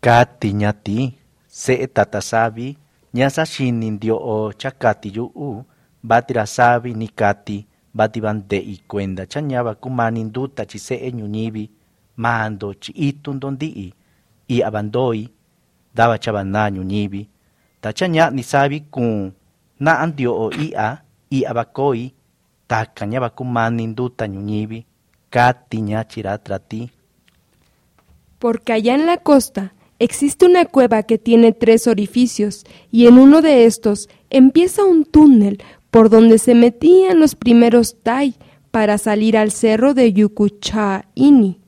Kati ñati, se tatasabi, dio o chakati u, batira sabi ni kati, bati bande y cuenda, chañaba kumanin duta chi se ñuñibi, mando chi itun dondi y abandoi, daba chabana ñuñibi, ta chaña ni sabi kun, na andio o ia, y abakoi, ta kañaba kumanin duta ñuñibi, kati ña chiratrati. Porque allá en la costa existe una cueva que tiene tres orificios y en uno de estos empieza un túnel por donde se metían los primeros Tai para salir al cerro de Yukuchaini.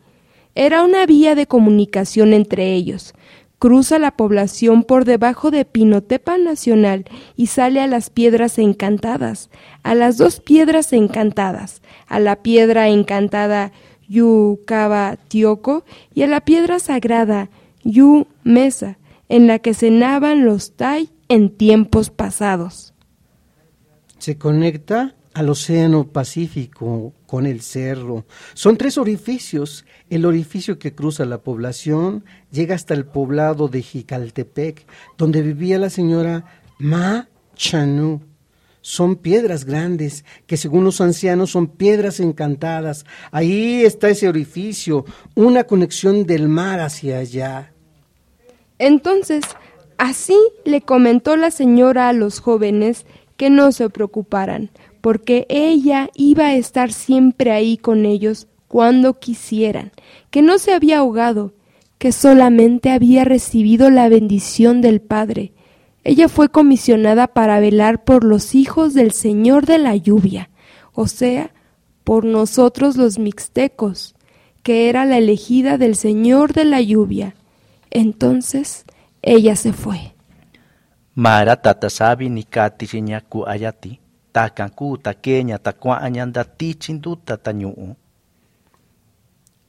Era una vía de comunicación entre ellos. Cruza la población por debajo de Pinotepa Nacional y sale a las piedras encantadas, a las dos piedras encantadas, a la piedra encantada Yukaba Tioco y a la piedra sagrada Yu Mesa, en la que cenaban los Tai en tiempos pasados. Se conecta al Océano Pacífico con el cerro. Son tres orificios. El orificio que cruza la población llega hasta el poblado de Jicaltepec, donde vivía la señora Ma Chanú. Son piedras grandes, que según los ancianos son piedras encantadas. Ahí está ese orificio, una conexión del mar hacia allá. Entonces, así le comentó la señora a los jóvenes que no se preocuparan, porque ella iba a estar siempre ahí con ellos cuando quisieran, que no se había ahogado, que solamente había recibido la bendición del Padre. Ella fue comisionada para velar por los hijos del Señor de la lluvia, o sea, por nosotros los mixtecos, que era la elegida del Señor de la lluvia. Entonces ella se fue. Mara tatasabi ni kati sinya ku ayati, takan ku taqueña tacuañan da tichinduta tañuu.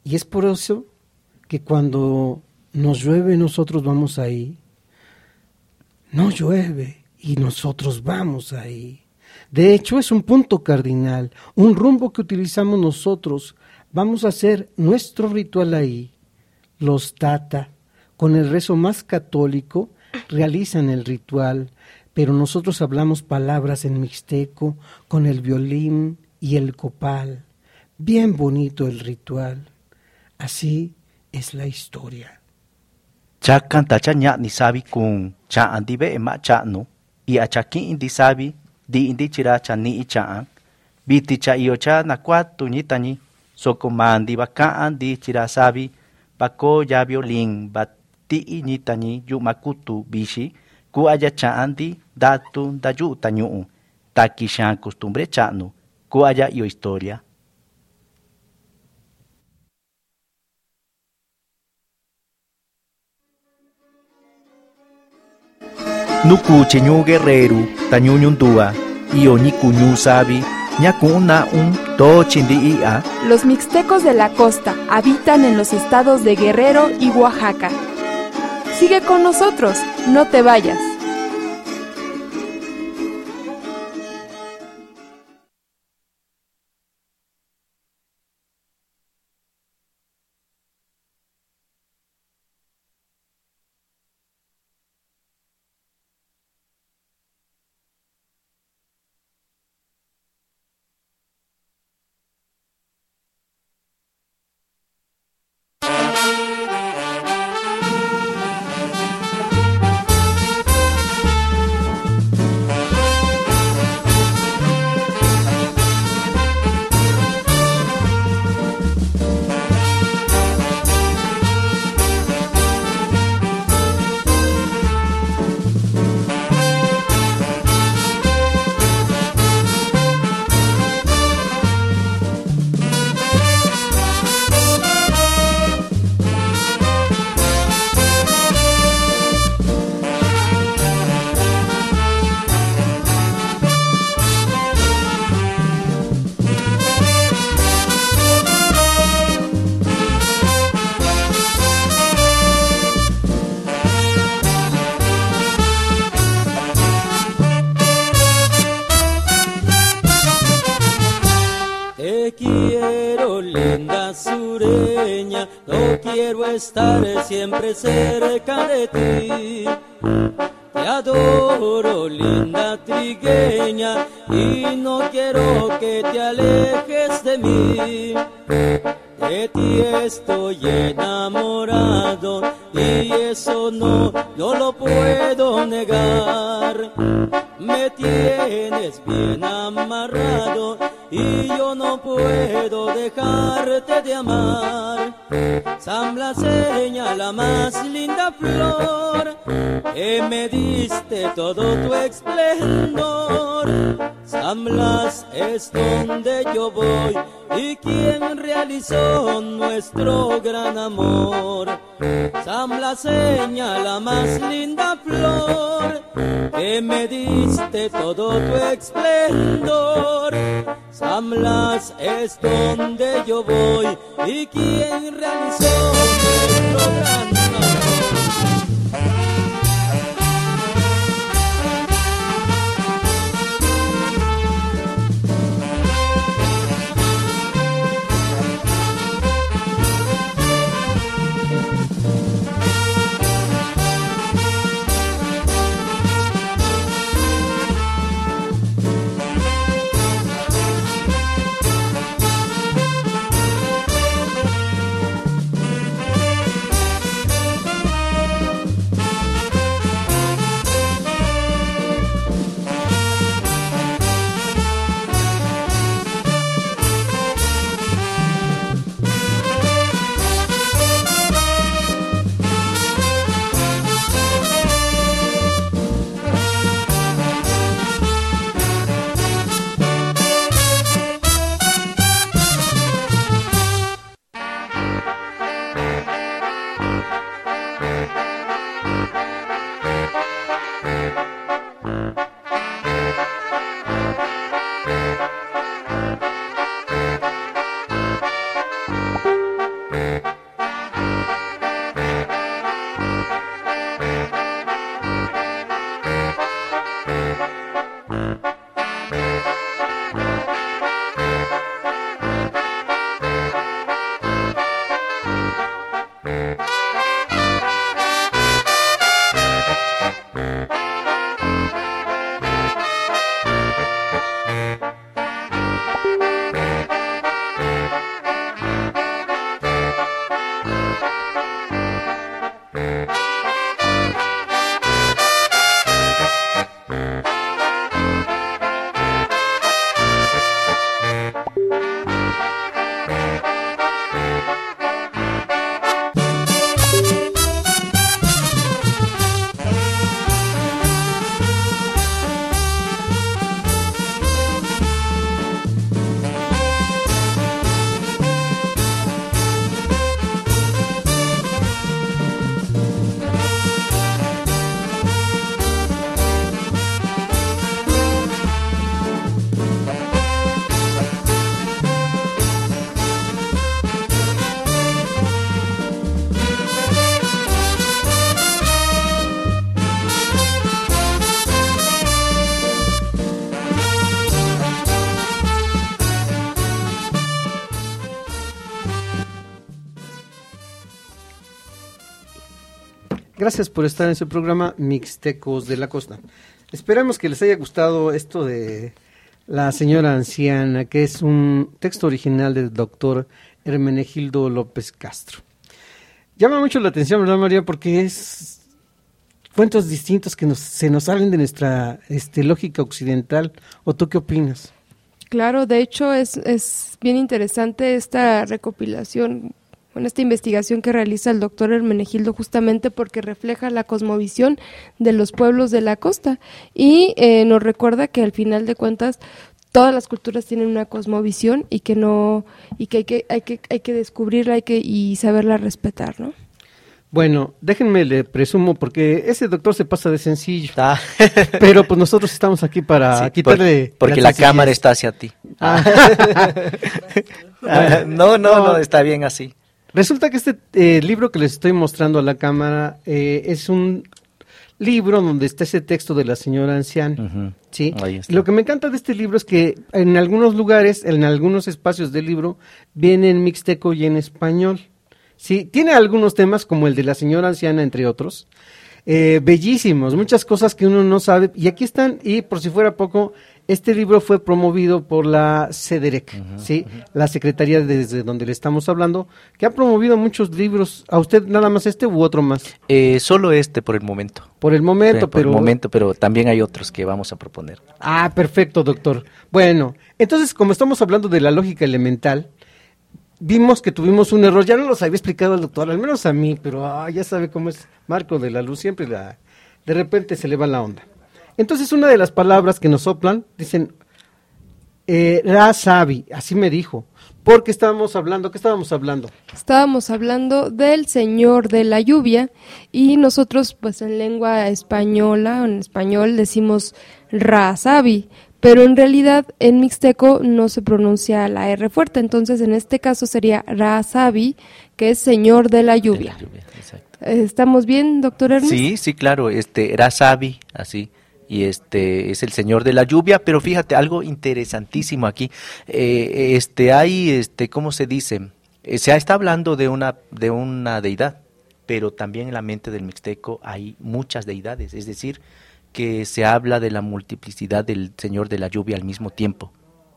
Y es por eso que cuando nos llueve nosotros vamos ahí. No llueve y nosotros vamos ahí. De hecho, es un punto cardinal, un rumbo que utilizamos nosotros. Vamos a hacer nuestro ritual ahí. Los tata, con el rezo más católico, realizan el ritual, pero nosotros hablamos palabras en mixteco con el violín y el copal. Bien bonito el ritual. Así es la historia. Chakan tacha ni sabi kung cha andi be ema cha no, i achaki indi sabi, di indi chira cha ni i cha biti cha iyo cha na kwatu ni tani, soko mandi baka andi chira sabi, bako ya violín bat ti ni tani yu makutu bishi, ku aya cha andi datu da yu tañu, taki shan costumbre cha no, ku aya iyo historia. Nuku cheñu guerrero, tañu ñundúa, iyo ni kuñu sabi, ñakuna un to chindi ia. Los mixtecos de la costa habitan en los estados de Guerrero y Oaxaca. Sigue con nosotros, no te vayas. Quiero estar siempre cerca de ti. Te adoro, linda trigueña, y no quiero que te alejes de mí. De ti estoy enamorado y eso no, no lo puedo negar. Me tienes bien amarrado y yo no puedo dejarte de amar. San Blaseña, la más linda flor, que me diste todo tu esplendor. San Blas es donde yo voy y quien realizó nuestro gran amor. San Blaseña, la más linda flor, que me diste todo tu esplendor. San Blas es donde yo voy y quien realizó Gracias por estar en su programa Mixtecos de la Costa. Esperamos que les haya gustado esto de La señora anciana, que es un texto original del doctor Hermenegildo López Castro. Llama mucho la atención, ¿verdad, María? Porque es cuentos distintos que nos, se nos salen de nuestra este, lógica occidental. ¿O tú qué opinas? Claro, de hecho es, es bien interesante esta recopilación, bueno, esta investigación que realiza el doctor Hermenegildo justamente porque refleja la cosmovisión de los pueblos de la costa y eh, nos recuerda que al final de cuentas todas las culturas tienen una cosmovisión y que no y que hay que hay que hay que descubrirla hay que y saberla respetar, ¿no? Bueno, déjenme le presumo porque ese doctor se pasa de sencillo. Ah. Pero pues nosotros estamos aquí para Sí, por- quitarle porque la cámara está hacia ti. Ah. Ah, no, no, no, está bien así. Resulta que este eh, libro que les estoy mostrando a la cámara eh, es un libro donde está ese texto de la señora anciana. Ujú. ¿sí? Ahí está. Lo que me encanta de este libro es que en algunos lugares, en algunos espacios del libro, viene en mixteco y en español. Sí, tiene algunos temas como el de la señora anciana, entre otros. eh, bellísimos, muchas cosas que uno no sabe. Y aquí están, y por si fuera poco, este libro fue promovido por la CEDEREC, ¿sí? la secretaría desde donde le estamos hablando, que ha promovido muchos libros. ¿A usted nada más este u otro más? Eh, solo este por el momento. Por el momento, Sí, por pero... el momento, pero también hay otros que vamos a proponer. Ah, perfecto, doctor. Bueno, entonces, como estamos hablando de la lógica elemental, vimos que tuvimos un error. Ya no los había explicado el doctor, al menos a mí, pero ah, ya sabe cómo es Marco de la Luz, siempre la, de repente se le va la onda. Entonces, una de las palabras que nos soplan, dicen, eh, Rasabi, así me dijo. Porque estábamos hablando, ¿qué estábamos hablando? Estábamos hablando del Señor de la Lluvia y nosotros pues en lengua española, en español decimos Rasabi, pero en realidad en mixteco no se pronuncia la R fuerte, entonces en este caso sería Rasabi, que es Señor de la Lluvia. exacto. ¿Estamos bien, doctor Ernest? Sí, sí, claro, este era Sabi, así, y este es el señor de la lluvia, pero fíjate algo interesantísimo aquí, eh, este hay, este, ¿cómo se dice? Eh, se está hablando de una de una deidad, pero también en la mente del mixteco hay muchas deidades, es decir, que se habla de la multiplicidad del señor de la lluvia al mismo tiempo.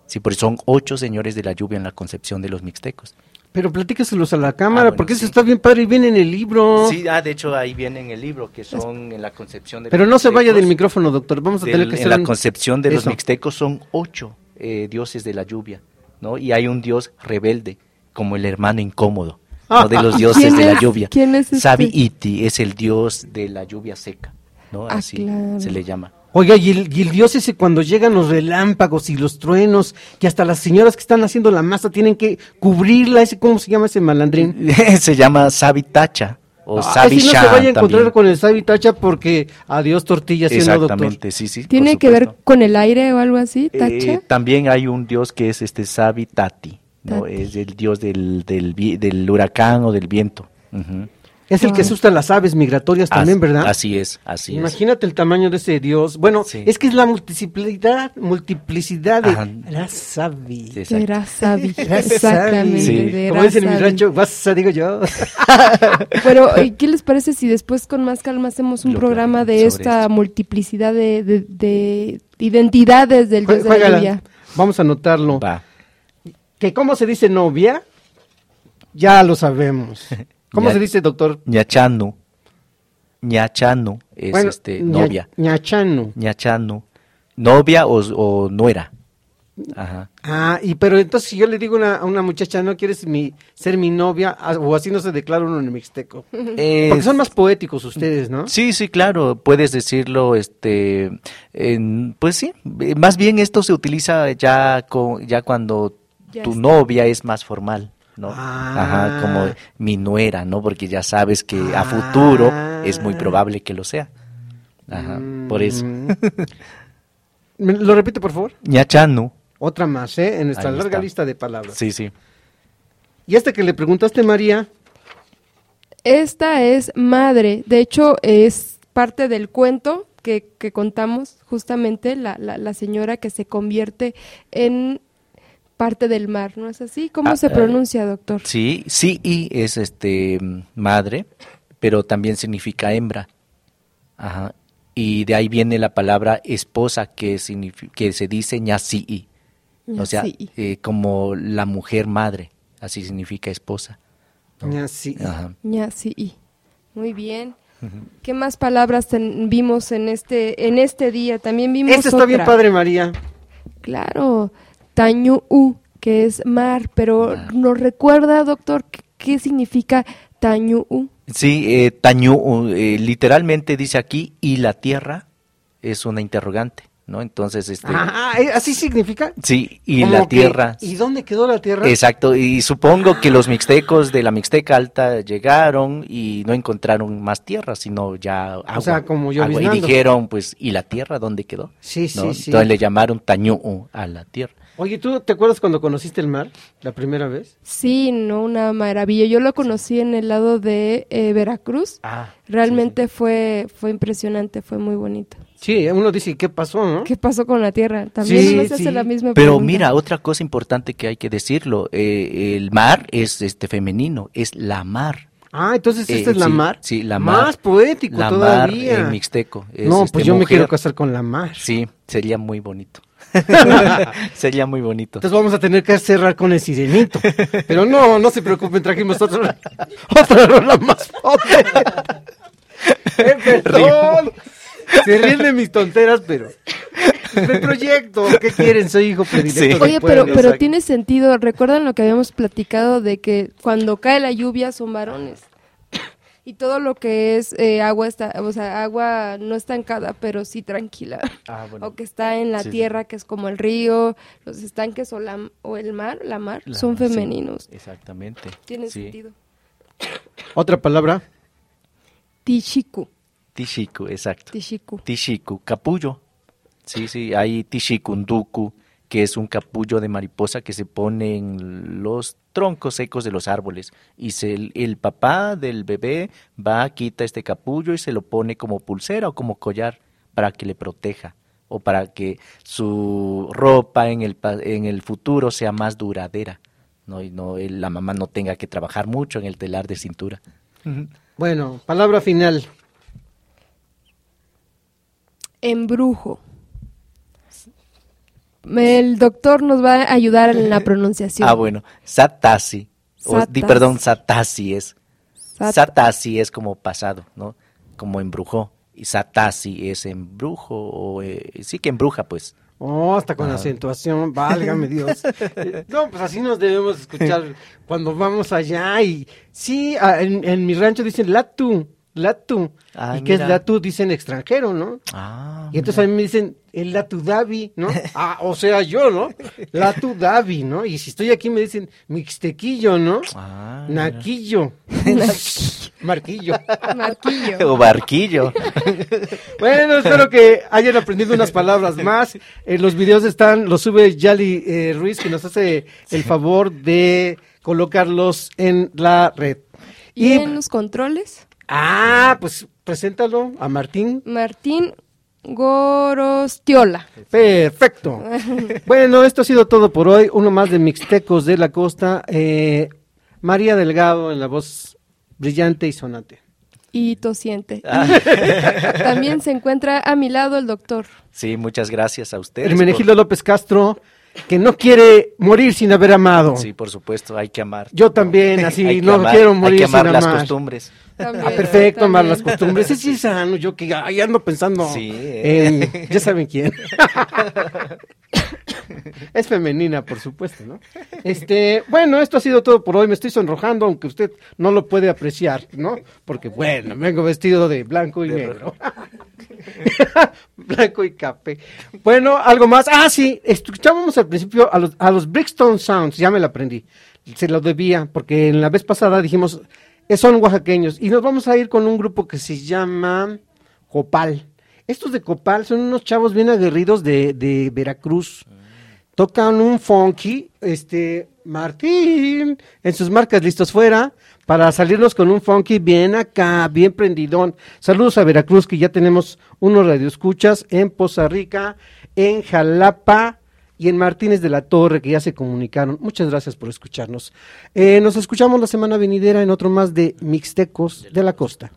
Sí, porque son ocho señores de la lluvia en la concepción de los mixtecos. Pero platícaselos a la cámara, Ah, bueno, porque eso está bien padre y viene en el libro. Sí, ah, de hecho ahí viene en el libro que son en la concepción de Pero los no se vaya del micrófono, doctor. Vamos a Del- tener que en la concepción de los mixtecos son ocho eh, dioses de la lluvia, ¿no? Y hay un dios rebelde, como el hermano incómodo, ¿no? de los dioses ¿Quién de la lluvia. ¿Quién es este? Sabi Iti es el dios de la lluvia seca, ¿no? Ah, Así claro. se le llama. Oiga, y el, y el dios ese cuando llegan los relámpagos y los truenos, que hasta las señoras que están haciendo la masa tienen que cubrirla, ese ¿cómo se llama ese malandrín? se llama Sabi Tacha o Ah, Sabi ese no se vaya a encontrar también. con el Sabi Tacha porque adiós tortilla siendo doctor. Exactamente, sí, sí. ¿Tiene que ver con el aire o algo así, Eh, Tacha? también hay un dios que es este Sabi Tati, ¿no? Tati. Es el dios del, del, huracán o del viento. Es el que asusta a las aves migratorias también, ¿verdad? Así es, así es. Imagínate el tamaño de ese dios. Bueno, Sí. es que es la multiplicidad, multiplicidad de Ajá. la Sabi. Sí. De Rasabi, exactamente. Sí. de Como dicen en mi Rasabi. rancho, vas a digo yo. Pero, ¿y ¿qué les parece si después con más calma hacemos un Lo programa de esta esto. multiplicidad de, de- de identidades del dios de la lluvia? Vamos a anotarlo. Va. que cómo se dice novia, ya lo sabemos. ¿Cómo Ya- se dice, doctor? Ñachanu. Ñachanu es Bueno, este ña- novia. ñachano. Ñachanu. Novia o, o nuera. Ajá. Ah, y pero entonces si yo le digo una- a una muchacha, ¿no quieres mi, ser mi novia? Ah, O así no se declara uno en el mixteco. Eh, Porque son más poéticos ustedes, ¿no? Sí, sí, claro, puedes decirlo, este, en- pues sí, más bien esto se utiliza ya, con, ya cuando Ya tu está. novia es más formal, ¿no? Ah. Ajá, como mi nuera, ¿no? Porque ya sabes que a Ah. futuro es muy probable que lo sea. Ajá, por eso. Mm. ¿Me ¿Lo repite, por favor? Ñachanu, Otra más, ¿eh? En nuestra Ahí larga está. lista de palabras. sí, sí. Y esta que le preguntaste, María, Esta es madre, de hecho es parte del cuento que, que contamos justamente la, la, la señora que se convierte en parte del mar, ¿no es así? ¿Cómo Ah, se eh, pronuncia, doctor? Sí, sí, y es este madre, pero también significa hembra. Ajá. Y de ahí viene la palabra esposa que, que se dice ñasi'i. O sea, eh, como la mujer madre, así significa esposa. ya sí. Ajá. Muy bien. ¿Qué más palabras ten- vimos en este en este día? También vimos Esta está bien padre, María. Claro, Tañu'u, que es mar, pero Mar. ¿nos recuerda, doctor, qué, significa Tañu'u? Sí, eh, tañu, eh, literalmente dice aquí, y la tierra es una interrogante, ¿no? Entonces, este, Ah, ¿eh? ¿así significa? sí, y Como la que, tierra. ¿Y dónde quedó la tierra? Exacto, y supongo que los mixtecos de la Mixteca Alta llegaron y no encontraron más tierra, sino ya agua. sea, como agua, y dijeron, pues, ¿y la tierra dónde quedó? Sí, sí, ¿No? sí. Entonces le llamaron Tañú a la tierra. Oye, ¿tú te acuerdas cuando conociste el mar la primera vez? Sí, no, una maravilla. Yo lo conocí en el lado de eh, Veracruz. Ah, Realmente fue fue impresionante, fue muy bonito. Sí, uno dice, ¿qué pasó, no? ¿Qué pasó con la Tierra? También Sí, uno se hace sí. la misma Pero pregunta. mira, otra cosa importante que hay que decirlo, eh, el mar es este femenino, es la mar. Ah, entonces esta Eh, es la sí, mar. Sí, la mar. Más poético la todavía. mar en mixteco. es, no, este, pues yo me quiero casar con la mar. Sí, sería muy bonito. sería muy bonito. Entonces vamos a tener que cerrar con el sirenito. Pero no, no se preocupen, trajimos otra, otra rola más pobre. Eh, perdón. Se ríen de mis tonteras, pero el proyecto. ¿Qué quieren? Soy hijo predilecto. Sí. Oye, pero, pueblo. pero tiene sentido. ¿Recuerdan lo que habíamos platicado de que cuando cae la lluvia son varones? Y todo lo que es eh, agua está, o sea, agua no estancada, pero sí tranquila. Ah, bueno. O que está en la Sí, sí. tierra, que es como el río, los estanques o, la, o el mar, la mar, La son mar, sí, femeninos. exactamente. Tiene sí. sentido. Otra palabra. Tishiku. Tishiku, exacto. Tishiku. Tishiku, capullo. Sí, sí, hay tishikunduku, que es un capullo de mariposa que se pone en los troncos secos de los árboles. Y se, el, el papá del bebé va, quita este capullo y se lo pone como pulsera o como collar para que le proteja o para que su ropa en el, pa- en el futuro sea más duradera. ¿no? Y no, el- la mamá no tenga que trabajar mucho en el telar de cintura. Bueno, palabra final. Embrujo. El doctor nos va a ayudar en la pronunciación. Ah, bueno, satasi. O, di, perdón, satasi es. Sat- Satasi es como pasado, ¿no? Como embrujó. Y satasi es embrujo, o eh, sí que embruja, pues. Oh, hasta con Ah. acentuación, válgame Dios. No, pues así nos debemos escuchar cuando vamos allá. Y sí, ah, en, en mi rancho dicen latu, latu. Ah, y que es latu, dicen extranjero, ¿no? Ah, Y entonces a mí me dicen el latu davi, ¿no? Ah, o sea, yo, ¿no? Latu davi, ¿no? Y si estoy aquí me dicen mixtequillo, ¿no? Ah. Naquillo. Marquillo. Marquillo. o barquillo. Bueno, espero que hayan aprendido unas palabras más. Eh, los videos están, los sube Yali eh, Ruiz, que nos hace el favor de colocarlos en la red. ¿Y Y, en los controles? Ah, pues preséntalo a Martín. Martín Gorostiola. Perfecto. Bueno, esto ha sido todo por hoy. Uno más de Mixtecos de la Costa. Eh, María Delgado en la voz brillante y sonante. Y tosiente. Ah. También se encuentra a mi lado el doctor. Sí, muchas gracias a ustedes. Hermenegildo López Castro, que no quiere morir sin haber amado. por- Sí, por supuesto, hay que amar. Yo también, así, no amar- quiero morir Hay que amar sin las amar. costumbres. También, Ah, perfecto, también. las costumbres. Sí, sí, es sano. Yo que ahí ando pensando Sí, eh. en... Ya saben quién. es femenina, por supuesto, ¿no? Este, bueno, esto ha sido todo por hoy. Me estoy sonrojando, aunque usted no lo puede apreciar, ¿no? Porque, bueno, vengo vestido de blanco y negro. blanco y café. Bueno, algo más. Ah, sí, escuchábamos al principio a los, a los Brixton Sounds, ya me lo aprendí. Se lo debía, porque en la vez pasada dijimos, son oaxaqueños. Y nos vamos a ir con un grupo que se llama Copal. Estos de Copal son unos chavos bien aguerridos de, Veracruz. Tocan un funky, este, Martín, en sus marcas listos fuera, para salirnos con un funky bien acá, bien prendidón. Saludos a Veracruz, que ya tenemos unos radioescuchas en Poza Rica, en Jalapa y en Martínez de la Torre, que ya se comunicaron. Muchas gracias por escucharnos. Eh, nos escuchamos la semana venidera en otro más de Mixtecos de la Costa.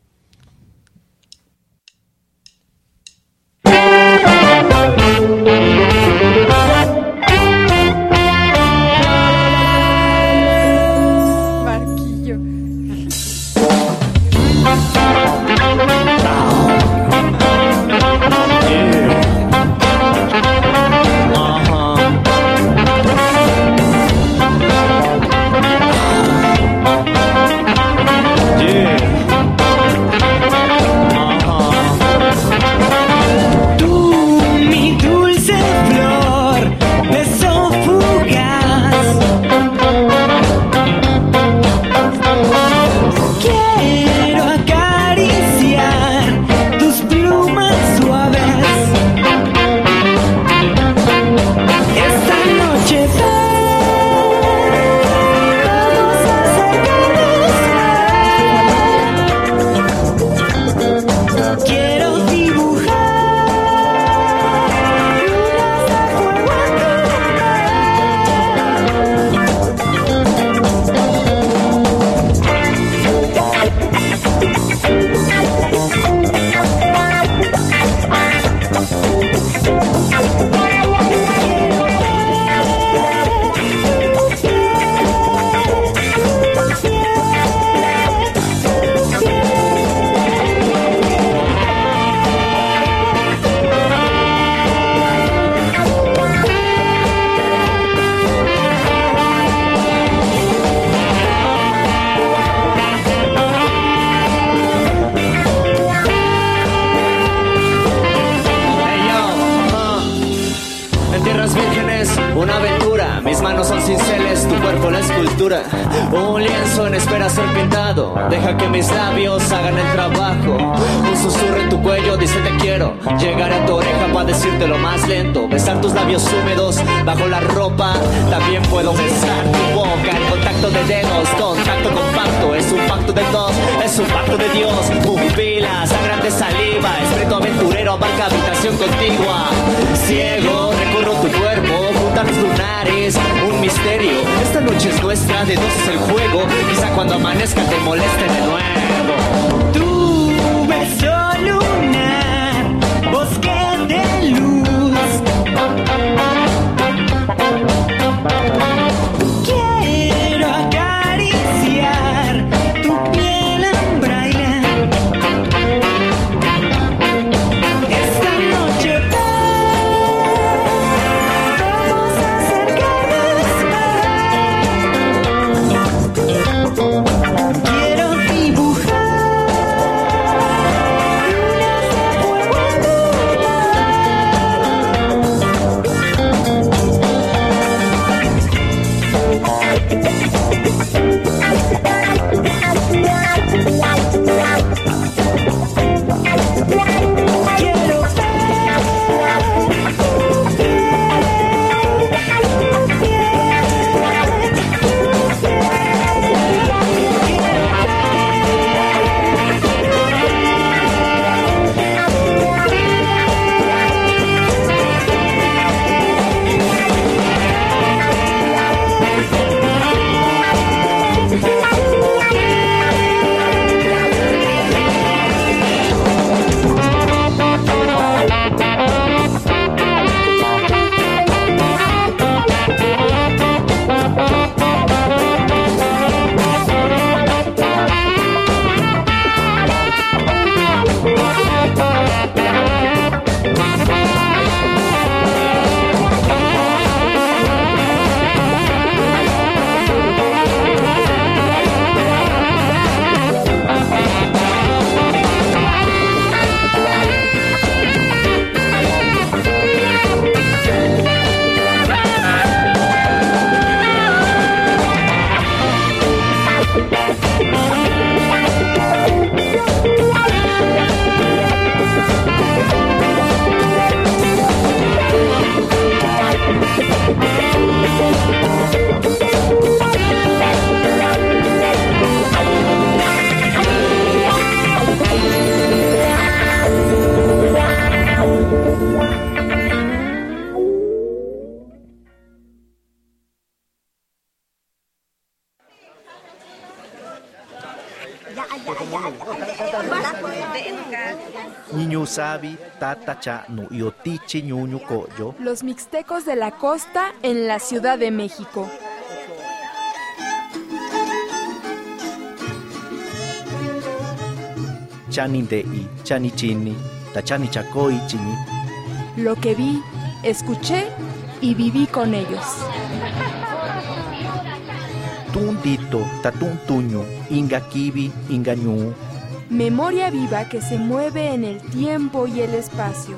Deja que mis labios hagan el trabajo. Un susurro en tu cuello dice te quiero. Llegaré a tu oreja para decirte lo más lento. Besar tus labios húmedos bajo la ropa. También puedo besar tu boca. El contacto de dedos, contacto compacto. Es un pacto de dos, es un pacto de Dios. Pupilas, sangrantes saliva. Espíritu aventurero abarca habitación contigua. Ciego, recorro tu cuerpo. Juntar lunares, un misterio. Esta noche es nuestra, de dos es el juego. Quizá cuando amanezca te moleste de nuevo. Tu beso lunar, ñuño coyo. Los Mixtecos de la Costa en la Ciudad de México. Chani de i, chani chini, tachani chakoi chini. Lo que vi, escuché y viví con ellos. Tundito, tatun tuño, inga kibi, inga ñu. Memoria viva que se mueve en el tiempo y el espacio.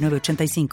906985.